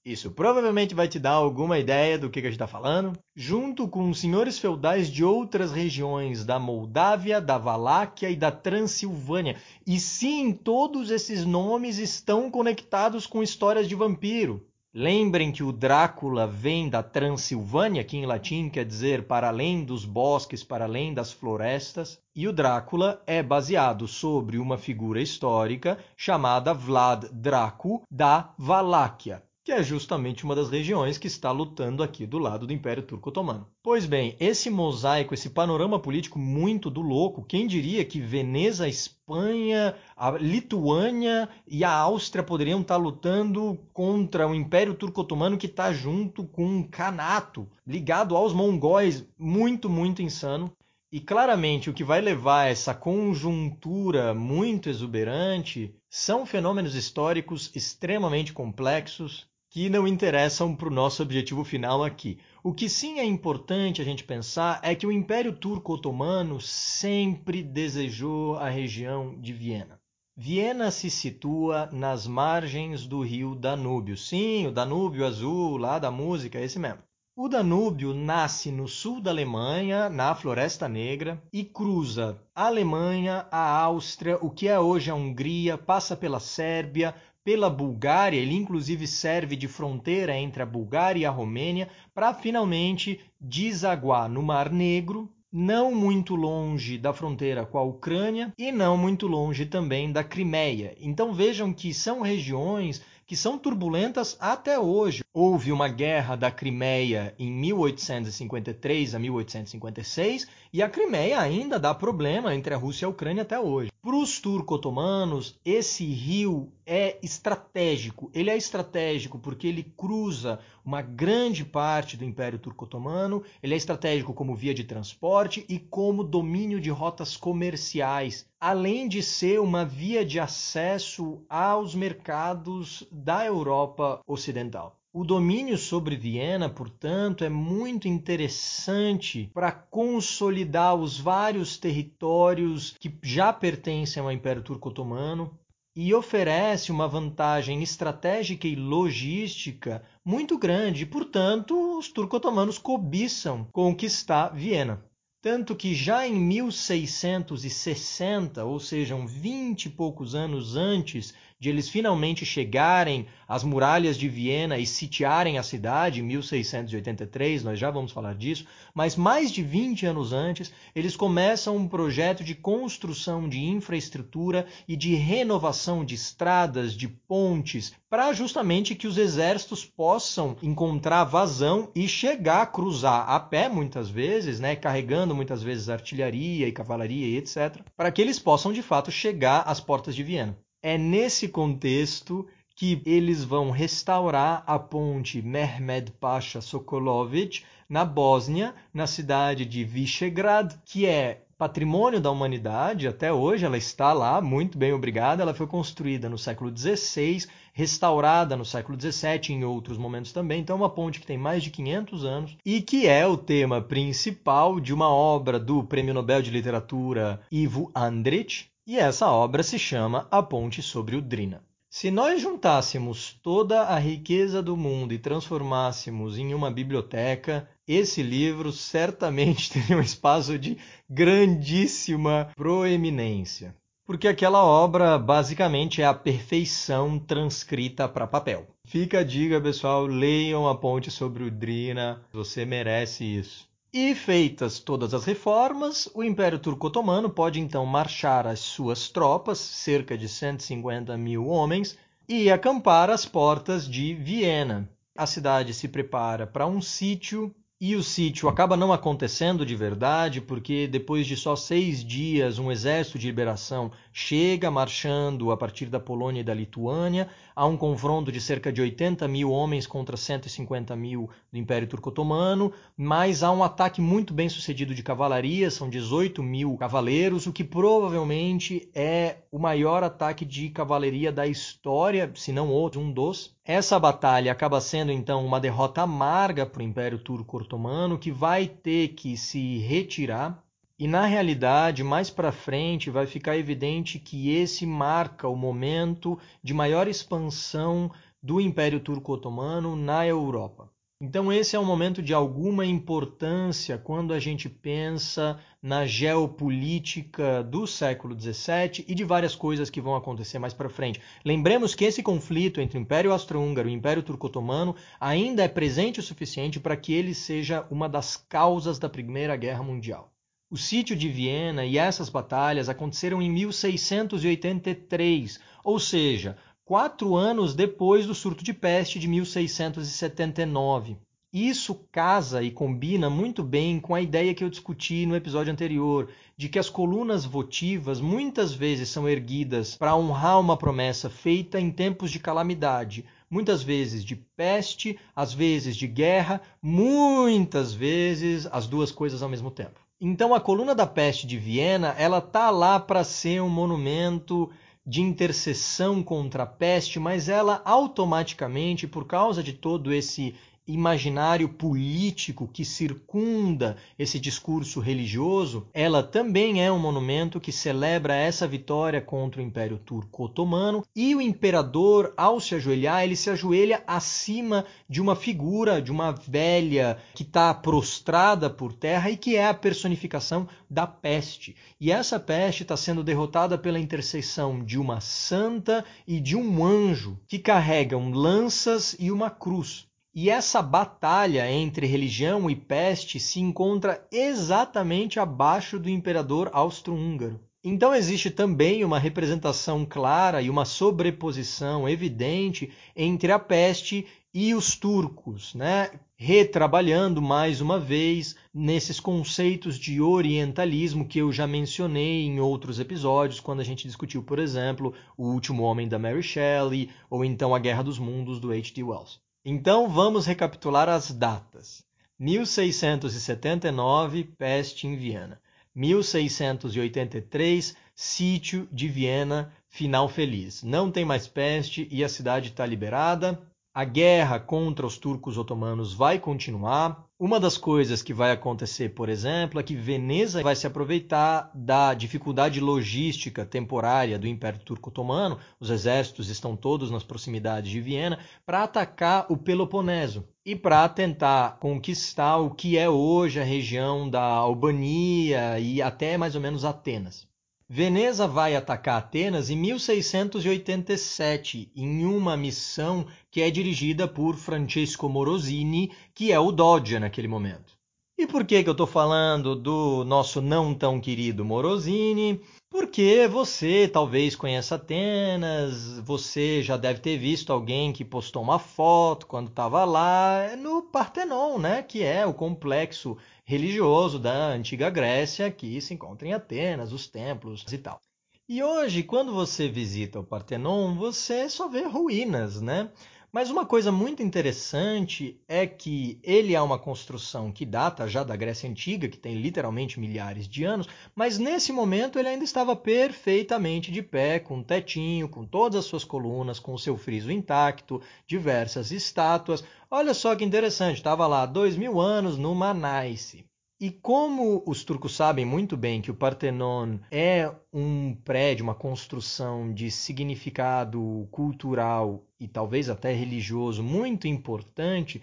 Isso provavelmente vai te dar alguma ideia do que, que a gente está falando. Junto com senhores feudais de outras regiões da Moldávia, da Valáquia e da Transilvânia. E sim, todos esses nomes estão conectados com histórias de vampiro. Lembrem que o Drácula vem da Transilvânia, que em latim quer dizer para além dos bosques, para além das florestas, e o Drácula é baseado sobre uma figura histórica chamada Vlad Dracu da Valáquia que é justamente uma das regiões que está lutando aqui do lado do Império Turco-Otomano. Pois bem, esse mosaico, esse panorama político muito do louco, quem diria que Veneza, a Espanha, a Lituânia e a Áustria poderiam estar lutando contra o Império Turco-Otomano que está junto com um canato ligado aos mongóis, muito, muito insano. E claramente o que vai levar essa conjuntura muito exuberante são fenômenos históricos extremamente complexos que não interessam para o nosso objetivo final aqui. O que sim é importante a gente pensar é que o Império Turco-Otomano sempre desejou a região de Viena. Viena se situa nas margens do rio Danúbio. Sim, o Danúbio azul, lá da música, esse mesmo. O Danúbio nasce no sul da Alemanha, na Floresta Negra, e cruza a Alemanha, a Áustria, o que é hoje a Hungria, passa pela Sérvia, pela Bulgária, ele inclusive serve de fronteira entre a Bulgária e a Romênia, para finalmente desaguar no Mar Negro, não muito longe da fronteira com a Ucrânia e não muito longe também da Crimeia. Então vejam que são regiões que são turbulentas até hoje. Houve uma guerra da Crimeia em 1853 a 1856 e a Crimeia ainda dá problema entre a Rússia e a Ucrânia até hoje. Para os turco-otomanos, esse rio é estratégico. Ele é estratégico porque ele cruza uma grande parte do Império Turco-Otomano, ele é estratégico como via de transporte e como domínio de rotas comerciais, além de ser uma via de acesso aos mercados da Europa Ocidental. O domínio sobre Viena, portanto, é muito interessante para consolidar os vários territórios que já pertencem ao Império Turco-Otomano e oferece uma vantagem estratégica e logística muito grande. Portanto, os turco-otomanos cobiçam conquistar Viena. Tanto que já em 1660, ou seja, 20 e poucos anos antes de eles finalmente chegarem às muralhas de Viena e sitiarem a cidade em 1683, nós já vamos falar disso, mas mais de 20 anos antes, eles começam um projeto de construção de infraestrutura e de renovação de estradas, de pontes, para justamente que os exércitos possam encontrar vazão e chegar a cruzar a pé muitas vezes, né, carregando muitas vezes artilharia e cavalaria e etc, para que eles possam de fato chegar às portas de Viena. É nesse contexto que eles vão restaurar a ponte Mehmed Pasha Sokolovich na Bósnia, na cidade de Visegrad, que é patrimônio da humanidade, até hoje ela está lá, muito bem obrigada. Ela foi construída no século XVI, restaurada no século XVII em outros momentos também. Então, é uma ponte que tem mais de 500 anos e que é o tema principal de uma obra do Prêmio Nobel de Literatura Ivo Andrić, e essa obra se chama A Ponte sobre o Drina. Se nós juntássemos toda a riqueza do mundo e transformássemos em uma biblioteca, esse livro certamente teria um espaço de grandíssima proeminência. Porque aquela obra basicamente é a perfeição transcrita para papel. Fica a dica, pessoal, leiam A Ponte sobre o Drina, você merece isso. E feitas todas as reformas, o Império Turco-Otomano pode então marchar as suas tropas, cerca de 150 mil homens, e acampar às portas de Viena. A cidade se prepara para um sítio e o sítio acaba não acontecendo de verdade, porque depois de só seis dias, um exército de liberação chega marchando a partir da Polônia e da Lituânia. Há um confronto de cerca de 80 mil homens contra 150 mil do Império Turco-Otomano, mas há um ataque muito bem sucedido de cavalaria, são 18 mil cavaleiros, o que provavelmente é o maior ataque de cavalaria da história, se não outro, um dos. Essa batalha acaba sendo então uma derrota amarga para o Império Turco-Otomano, que vai ter que se retirar. E na realidade, mais para frente, vai ficar evidente que esse marca o momento de maior expansão do Império Turco-Otomano na Europa. Então, esse é um momento de alguma importância quando a gente pensa na geopolítica do século XVII e de várias coisas que vão acontecer mais para frente. Lembremos que esse conflito entre o Império Austro-Húngaro e o Império Turco-Otomano ainda é presente o suficiente para que ele seja uma das causas da Primeira Guerra Mundial. O sítio de Viena e essas batalhas aconteceram em 1683, ou seja, quatro anos depois do surto de peste de 1679. Isso casa e combina muito bem com a ideia que eu discuti no episódio anterior, de que as colunas votivas muitas vezes são erguidas para honrar uma promessa feita em tempos de calamidade, muitas vezes de peste, às vezes de guerra, muitas vezes as duas coisas ao mesmo tempo. Então a coluna da peste de Viena, ela tá lá para ser um monumento de intercessão contra a peste, mas ela automaticamente, por causa de todo esse imaginário político que circunda esse discurso religioso, ela também é um monumento que celebra essa vitória contra o Império Turco Otomano e o imperador, ao se ajoelhar, ele se ajoelha acima de uma figura, de uma velha que está prostrada por terra e que é a personificação da peste. E essa peste está sendo derrotada pela intercessão de uma santa e de um anjo que carregam lanças e uma cruz. E essa batalha entre religião e peste se encontra exatamente abaixo do imperador austro-húngaro. Então existe também uma representação clara e uma sobreposição evidente entre a peste e os turcos, né? retrabalhando mais uma vez nesses conceitos de orientalismo que eu já mencionei em outros episódios, quando a gente discutiu, por exemplo, O Último Homem da Mary Shelley ou então A Guerra dos Mundos do H.G. Wells. Então vamos recapitular as datas. 1679, peste em Viena. 1683, sítio de Viena, final feliz. Não tem mais peste e a cidade está liberada. A guerra contra os turcos otomanos vai continuar. Uma das coisas que vai acontecer, por exemplo, é que Veneza vai se aproveitar da dificuldade logística temporária do Império Turco Otomano, os exércitos estão todos nas proximidades de Viena, para atacar o Peloponeso e para tentar conquistar o que é hoje a região da Albania e até mais ou menos Atenas. Veneza vai atacar Atenas em 1687, em uma missão que é dirigida por Francesco Morosini, que é o Doge naquele momento. E por que, que eu estou falando do nosso não tão querido Morosini? Porque você talvez conheça Atenas, você já deve ter visto alguém que postou uma foto quando estava lá no Partenon, né? Que é o complexo religioso da antiga Grécia que se encontra em Atenas, os templos e tal. E hoje, quando você visita o Partenon, você só vê ruínas, né? Mas uma coisa muito interessante é que ele é uma construção que data já da Grécia Antiga, que tem literalmente milhares de anos, mas nesse momento ele ainda estava perfeitamente de pé, com um tetinho, com todas as suas colunas, com o seu friso intacto, diversas estátuas. Olha só que interessante, estava lá dois mil anos no Nice. E como os turcos sabem muito bem que o Partenon é um prédio, uma construção de significado cultural e talvez até religioso muito importante,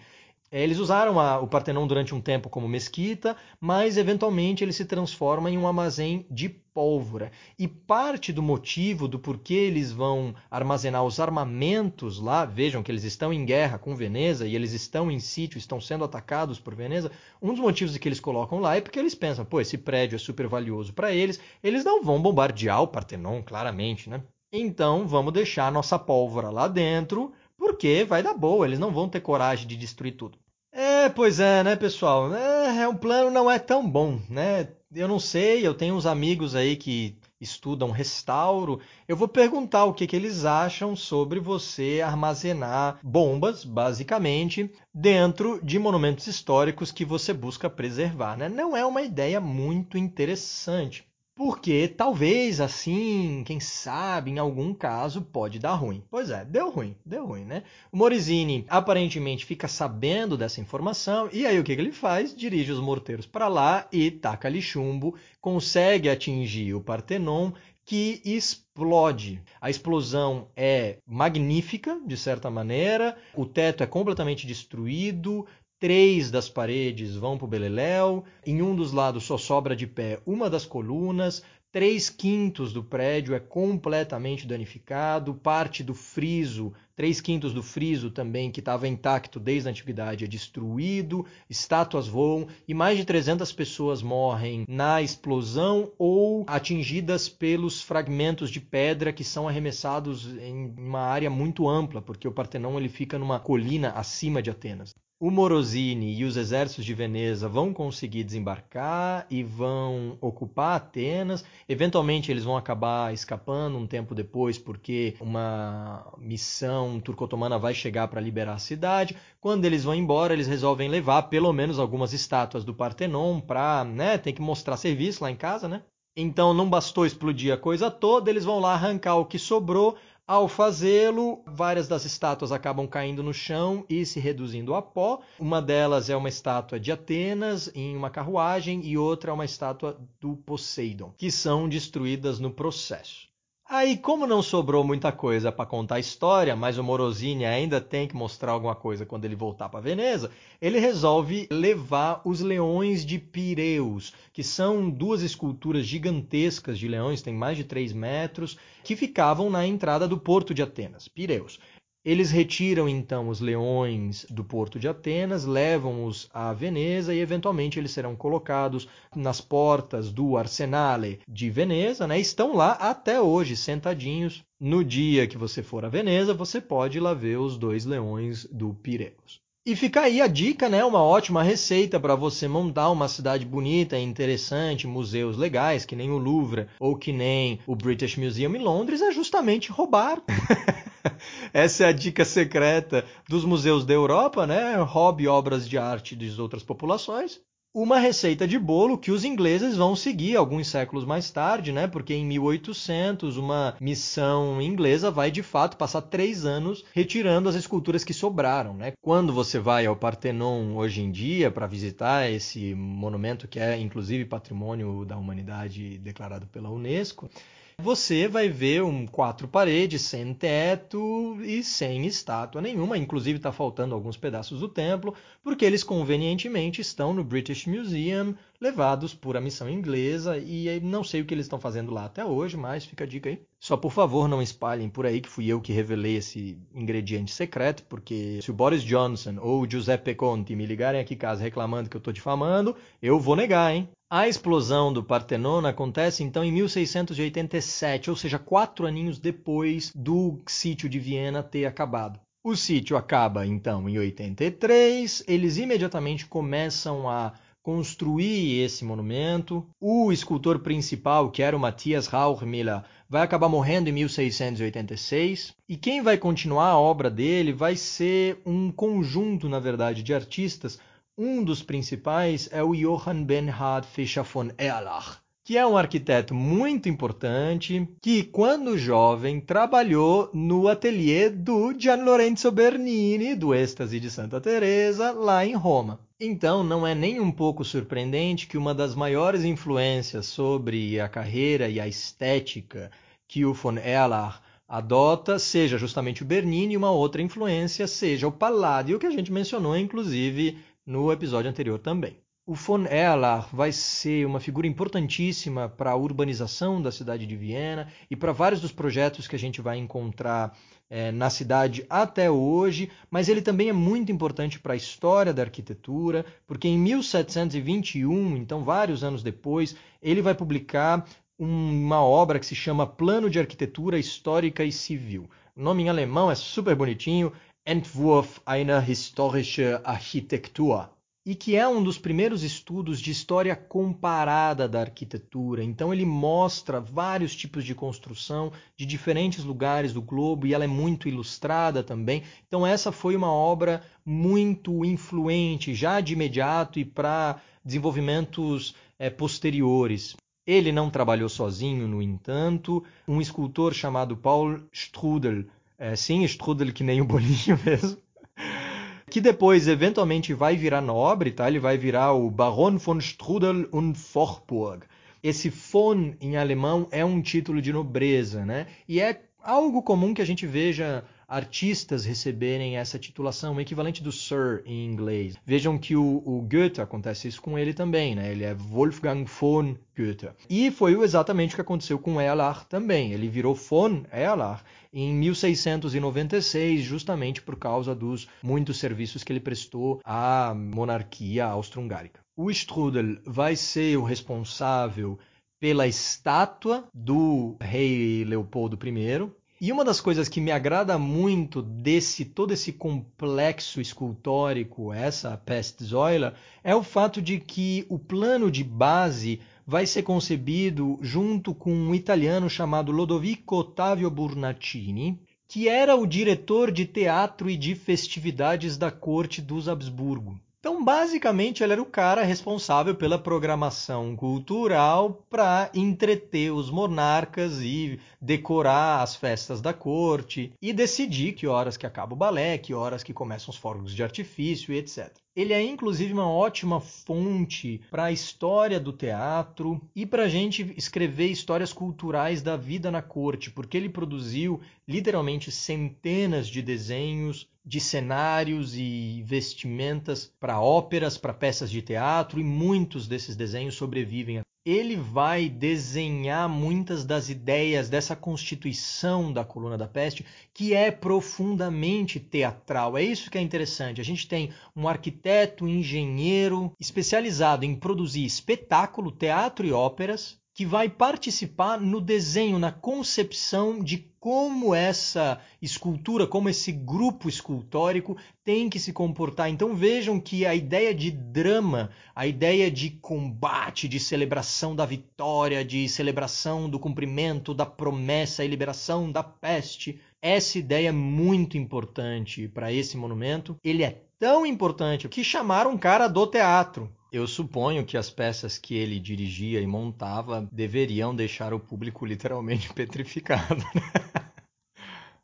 eles usaram a, o Partenon durante um tempo como mesquita, mas eventualmente ele se transforma em um armazém de pólvora. E parte do motivo do porquê eles vão armazenar os armamentos lá, vejam que eles estão em guerra com Veneza e eles estão em sítio, estão sendo atacados por Veneza. Um dos motivos que eles colocam lá é porque eles pensam, pô, esse prédio é super valioso para eles, eles não vão bombardear o Partenon, claramente, né? Então vamos deixar nossa pólvora lá dentro, porque vai dar boa, eles não vão ter coragem de destruir tudo. É, pois é, né, pessoal? É, é, um plano não é tão bom, né? Eu não sei, eu tenho uns amigos aí que estudam restauro. Eu vou perguntar o que, que eles acham sobre você armazenar bombas, basicamente, dentro de monumentos históricos que você busca preservar, né? Não é uma ideia muito interessante. Porque talvez assim, quem sabe, em algum caso pode dar ruim. Pois é, deu ruim, deu ruim, né? O Morizini aparentemente fica sabendo dessa informação e aí o que, ele faz? Dirige os morteiros para lá e taca ali chumbo, consegue atingir o Partenon que explode. A explosão é magnífica, de certa maneira, o teto é completamente destruído, Três das paredes vão para o Beleléu, em um dos lados só sobra de pé uma das colunas, três quintos do prédio é completamente danificado, parte do friso, três quintos do friso também, que estava intacto desde a antiguidade, é destruído, estátuas voam e mais de 300 pessoas morrem na explosão ou atingidas pelos fragmentos de pedra que são arremessados em uma área muito ampla, porque o Partenon ele fica numa colina acima de Atenas o Morosini e os exércitos de Veneza vão conseguir desembarcar e vão ocupar Atenas. Eventualmente eles vão acabar escapando um tempo depois, porque uma missão turco-otomana vai chegar para liberar a cidade. Quando eles vão embora, eles resolvem levar pelo menos algumas estátuas do Partenon para, né, tem que mostrar serviço lá em casa, né? Então não bastou explodir a coisa toda, eles vão lá arrancar o que sobrou, ao fazê-lo, várias das estátuas acabam caindo no chão e se reduzindo a pó. Uma delas é uma estátua de Atenas em uma carruagem e outra é uma estátua do Poseidon, que são destruídas no processo. Aí, como não sobrou muita coisa para contar a história, mas o Morosini ainda tem que mostrar alguma coisa quando ele voltar para Veneza, ele resolve levar os leões de Pireus, que são duas esculturas gigantescas de leões, tem mais de 3 metros, que ficavam na entrada do porto de Atenas, Pireus. Eles retiram então os leões do porto de Atenas, levam-os a Veneza e eventualmente eles serão colocados nas portas do Arsenale de Veneza, né? Estão lá até hoje sentadinhos. No dia que você for a Veneza, você pode ir lá ver os dois leões do Pireus. E fica aí a dica, né? Uma ótima receita para você montar uma cidade bonita interessante, museus legais, que nem o Louvre ou que nem o British Museum em Londres, é justamente roubar. Essa é a dica secreta dos museus da Europa, né? Hobby obras de arte de outras populações. Uma receita de bolo que os ingleses vão seguir alguns séculos mais tarde, né? Porque em 1800 uma missão inglesa vai de fato passar três anos retirando as esculturas que sobraram, né? Quando você vai ao Partenon hoje em dia para visitar esse monumento que é inclusive patrimônio da humanidade declarado pela UNESCO, você vai ver um quatro paredes sem teto e sem estátua nenhuma. Inclusive está faltando alguns pedaços do templo, porque eles convenientemente estão no British Museum, levados por a missão inglesa e não sei o que eles estão fazendo lá até hoje, mas fica a dica aí. Só por favor não espalhem por aí que fui eu que revelei esse ingrediente secreto, porque se o Boris Johnson ou o Giuseppe Conte me ligarem aqui em casa reclamando que eu estou difamando, eu vou negar, hein? A explosão do Partenon acontece então em 1687, ou seja, quatro aninhos depois do sítio de Viena ter acabado. O sítio acaba então em 83, eles imediatamente começam a construir esse monumento. O escultor principal, que era o Matthias Rauchmiller, vai acabar morrendo em 1686. E quem vai continuar a obra dele vai ser um conjunto, na verdade, de artistas um dos principais é o Johann Bernhard Fischer von Erlach, que é um arquiteto muito importante, que quando jovem trabalhou no ateliê do Gian Lorenzo Bernini, do êxtase de Santa Teresa, lá em Roma. Então, não é nem um pouco surpreendente que uma das maiores influências sobre a carreira e a estética que o von Erlach adota seja justamente o Bernini e uma outra influência seja o Palladio, que a gente mencionou inclusive no episódio anterior também. O von Erlach vai ser uma figura importantíssima para a urbanização da cidade de Viena e para vários dos projetos que a gente vai encontrar é, na cidade até hoje, mas ele também é muito importante para a história da arquitetura, porque em 1721, então vários anos depois, ele vai publicar uma obra que se chama Plano de Arquitetura Histórica e Civil. O nome em alemão é super bonitinho, Entwurf einer historische Architektur, e que é um dos primeiros estudos de história comparada da arquitetura. Então ele mostra vários tipos de construção de diferentes lugares do globo e ela é muito ilustrada também. Então essa foi uma obra muito influente já de imediato e para desenvolvimentos é, posteriores. Ele não trabalhou sozinho, no entanto, um escultor chamado Paul Strudel é, sim, strudel que nem o bolinho mesmo. Que depois, eventualmente, vai virar nobre, tá? Ele vai virar o Baron von Strudel und Forburg. Esse von, em alemão, é um título de nobreza, né? E é algo comum que a gente veja artistas receberem essa titulação, o equivalente do Sir em inglês. Vejam que o, o, Goethe acontece isso com ele também, né? Ele é Wolfgang von Goethe. E foi exatamente o que aconteceu com Erlach também. Ele virou von Erlach em 1696, justamente por causa dos muitos serviços que ele prestou à monarquia austro-hungárica. O Strudel vai ser o responsável pela estátua do rei Leopoldo I, e uma das coisas que me agrada muito desse todo esse complexo escultórico, essa Pestsäule, é o fato de que o plano de base vai ser concebido junto com um italiano chamado Lodovico Ottavio Burnacini, que era o diretor de teatro e de festividades da corte dos Habsburgo. Então, basicamente, ele era o cara responsável pela programação cultural para entreter os monarcas e decorar as festas da corte e decidir que horas que acaba o balé, que horas que começam os fogos de artifício e etc. Ele é inclusive uma ótima fonte para a história do teatro e para a gente escrever histórias culturais da vida na corte, porque ele produziu literalmente centenas de desenhos de cenários e vestimentas para óperas, para peças de teatro e muitos desses desenhos sobrevivem. Ele vai desenhar muitas das ideias dessa constituição da coluna da peste, que é profundamente teatral. É isso que é interessante. A gente tem um arquiteto, engenheiro especializado em produzir espetáculo, teatro e óperas, que vai participar no desenho, na concepção de como essa escultura, como esse grupo escultórico tem que se comportar. Então vejam que a ideia de drama, a ideia de combate, de celebração da vitória, de celebração do cumprimento da promessa e liberação da peste, essa ideia é muito importante para esse monumento. Ele é tão importante que chamaram um cara do teatro eu suponho que as peças que ele dirigia e montava deveriam deixar o público literalmente petrificado. Né?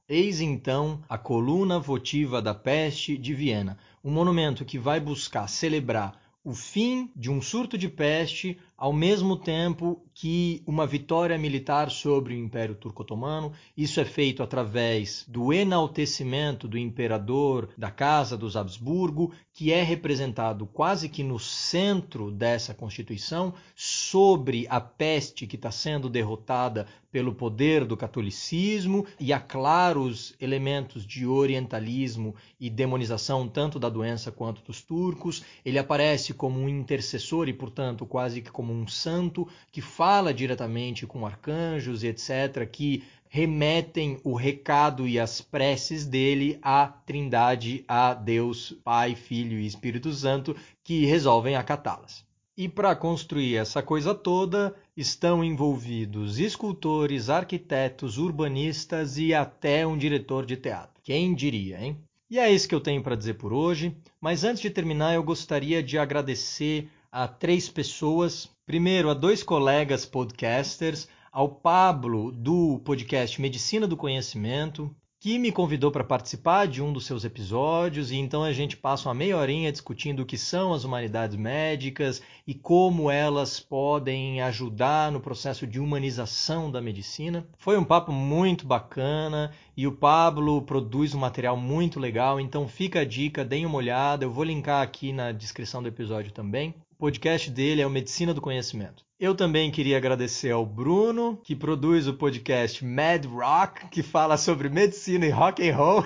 Eis então a coluna votiva da peste de Viena, um monumento que vai buscar celebrar o fim de um surto de peste, ao mesmo tempo que uma vitória militar sobre o Império Turco-Otomano. Isso é feito através do enaltecimento do imperador da Casa dos Habsburgo, que é representado quase que no centro dessa Constituição, sobre a peste que está sendo derrotada pelo poder do catolicismo, e há claros elementos de orientalismo e demonização tanto da doença quanto dos turcos. Ele aparece como um intercessor e, portanto, quase que como um santo que fala diretamente com arcanjos etc., que remetem o recado e as preces dele à Trindade, a Deus, Pai, Filho e Espírito Santo, que resolvem acatá-las. E para construir essa coisa toda estão envolvidos escultores, arquitetos, urbanistas e até um diretor de teatro. Quem diria, hein? E é isso que eu tenho para dizer por hoje. Mas antes de terminar, eu gostaria de agradecer a três pessoas. Primeiro, a dois colegas podcasters, ao Pablo do podcast Medicina do Conhecimento, que me convidou para participar de um dos seus episódios, e então a gente passa uma meia horinha discutindo o que são as humanidades médicas e como elas podem ajudar no processo de humanização da medicina. Foi um papo muito bacana e o Pablo produz um material muito legal, então fica a dica, deem uma olhada, eu vou linkar aqui na descrição do episódio também. Podcast dele é o Medicina do Conhecimento. Eu também queria agradecer ao Bruno, que produz o podcast Mad Rock, que fala sobre medicina e rock and roll.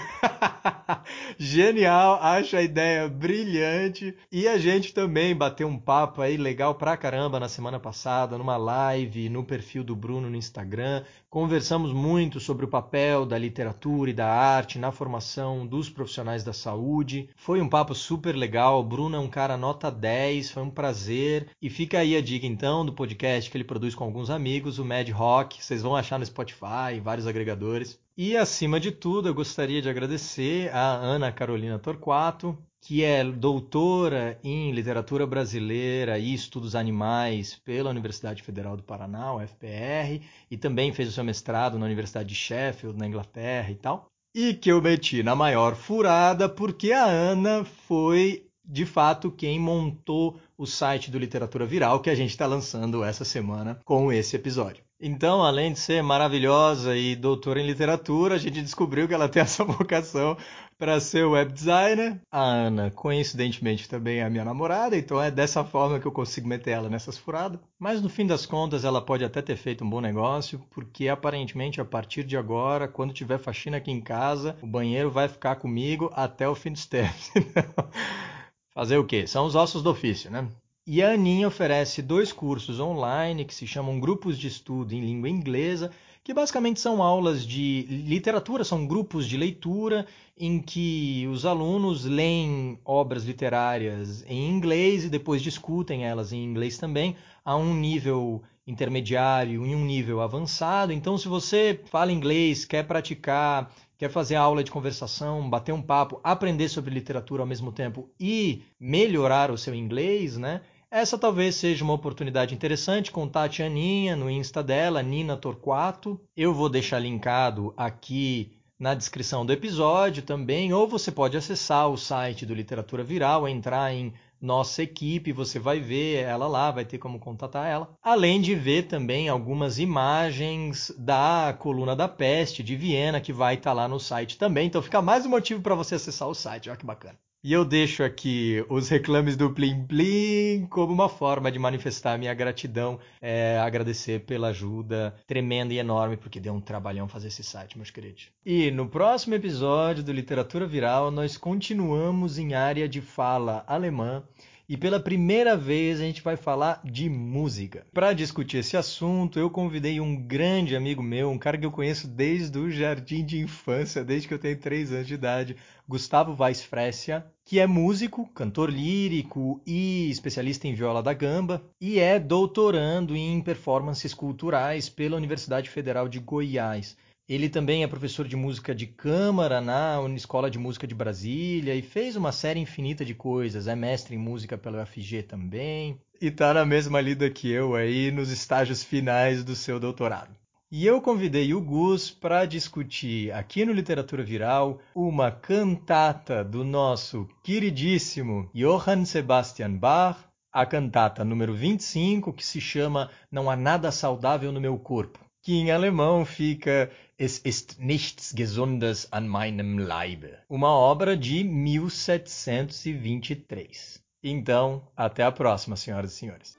Genial, acho a ideia brilhante. E a gente também bateu um papo aí legal pra caramba na semana passada, numa live no perfil do Bruno no Instagram. Conversamos muito sobre o papel da literatura e da arte na formação dos profissionais da saúde. Foi um papo super legal. O Bruno é um cara nota 10, foi um prazer. E fica aí a dica então do podcast que ele produz com alguns amigos, o Mad Rock. Vocês vão achar no Spotify, vários agregadores. E acima de tudo, eu gostaria de agradecer a Ana Carolina Torquato, que é doutora em literatura brasileira e estudos animais pela Universidade Federal do Paraná, UFPR, e também fez o seu mestrado na Universidade de Sheffield, na Inglaterra e tal. E que eu meti na maior furada porque a Ana foi de fato quem montou o site do Literatura Viral que a gente está lançando essa semana com esse episódio. Então, além de ser maravilhosa e doutora em literatura, a gente descobriu que ela tem essa vocação para ser web designer. A Ana, coincidentemente, também é a minha namorada, então é dessa forma que eu consigo meter ela nessas furadas. Mas no fim das contas, ela pode até ter feito um bom negócio, porque aparentemente a partir de agora, quando tiver faxina aqui em casa, o banheiro vai ficar comigo até o fim dos tempos. Fazer o quê? São os ossos do ofício, né? E a Aninha oferece dois cursos online que se chamam Grupos de Estudo em Língua Inglesa, que basicamente são aulas de literatura, são grupos de leitura em que os alunos leem obras literárias em inglês e depois discutem elas em inglês também, a um nível intermediário e um nível avançado. Então, se você fala inglês, quer praticar quer fazer aula de conversação, bater um papo, aprender sobre literatura ao mesmo tempo e melhorar o seu inglês, né? Essa talvez seja uma oportunidade interessante. Contate a Aninha no Insta dela, Nina Torquato. Eu vou deixar linkado aqui na descrição do episódio também, ou você pode acessar o site do Literatura Viral, entrar em nossa equipe, você vai ver ela lá, vai ter como contatar ela. Além de ver também algumas imagens da coluna da peste de Viena, que vai estar tá lá no site também. Então fica mais um motivo para você acessar o site, olha que bacana. E eu deixo aqui os reclames do Plim Plim como uma forma de manifestar minha gratidão, é, agradecer pela ajuda tremenda e enorme, porque deu um trabalhão fazer esse site, meus queridos. E no próximo episódio do Literatura Viral, nós continuamos em área de fala alemã e pela primeira vez a gente vai falar de música. Para discutir esse assunto, eu convidei um grande amigo meu, um cara que eu conheço desde o jardim de infância, desde que eu tenho 3 anos de idade, Gustavo Weisfressia, que é músico, cantor lírico e especialista em viola da gamba, e é doutorando em performances culturais pela Universidade Federal de Goiás. Ele também é professor de música de câmara na Escola de Música de Brasília e fez uma série infinita de coisas. É mestre em música pela UFG também. E tá na mesma lida que eu aí nos estágios finais do seu doutorado. E eu convidei o Gus para discutir aqui no Literatura Viral uma cantata do nosso queridíssimo Johann Sebastian Bach, a cantata número 25, que se chama Não há nada saudável no meu corpo, que em alemão fica Es ist nichts Gesundes an meinem Leibe, uma obra de 1723. Então, até a próxima, senhoras e senhores.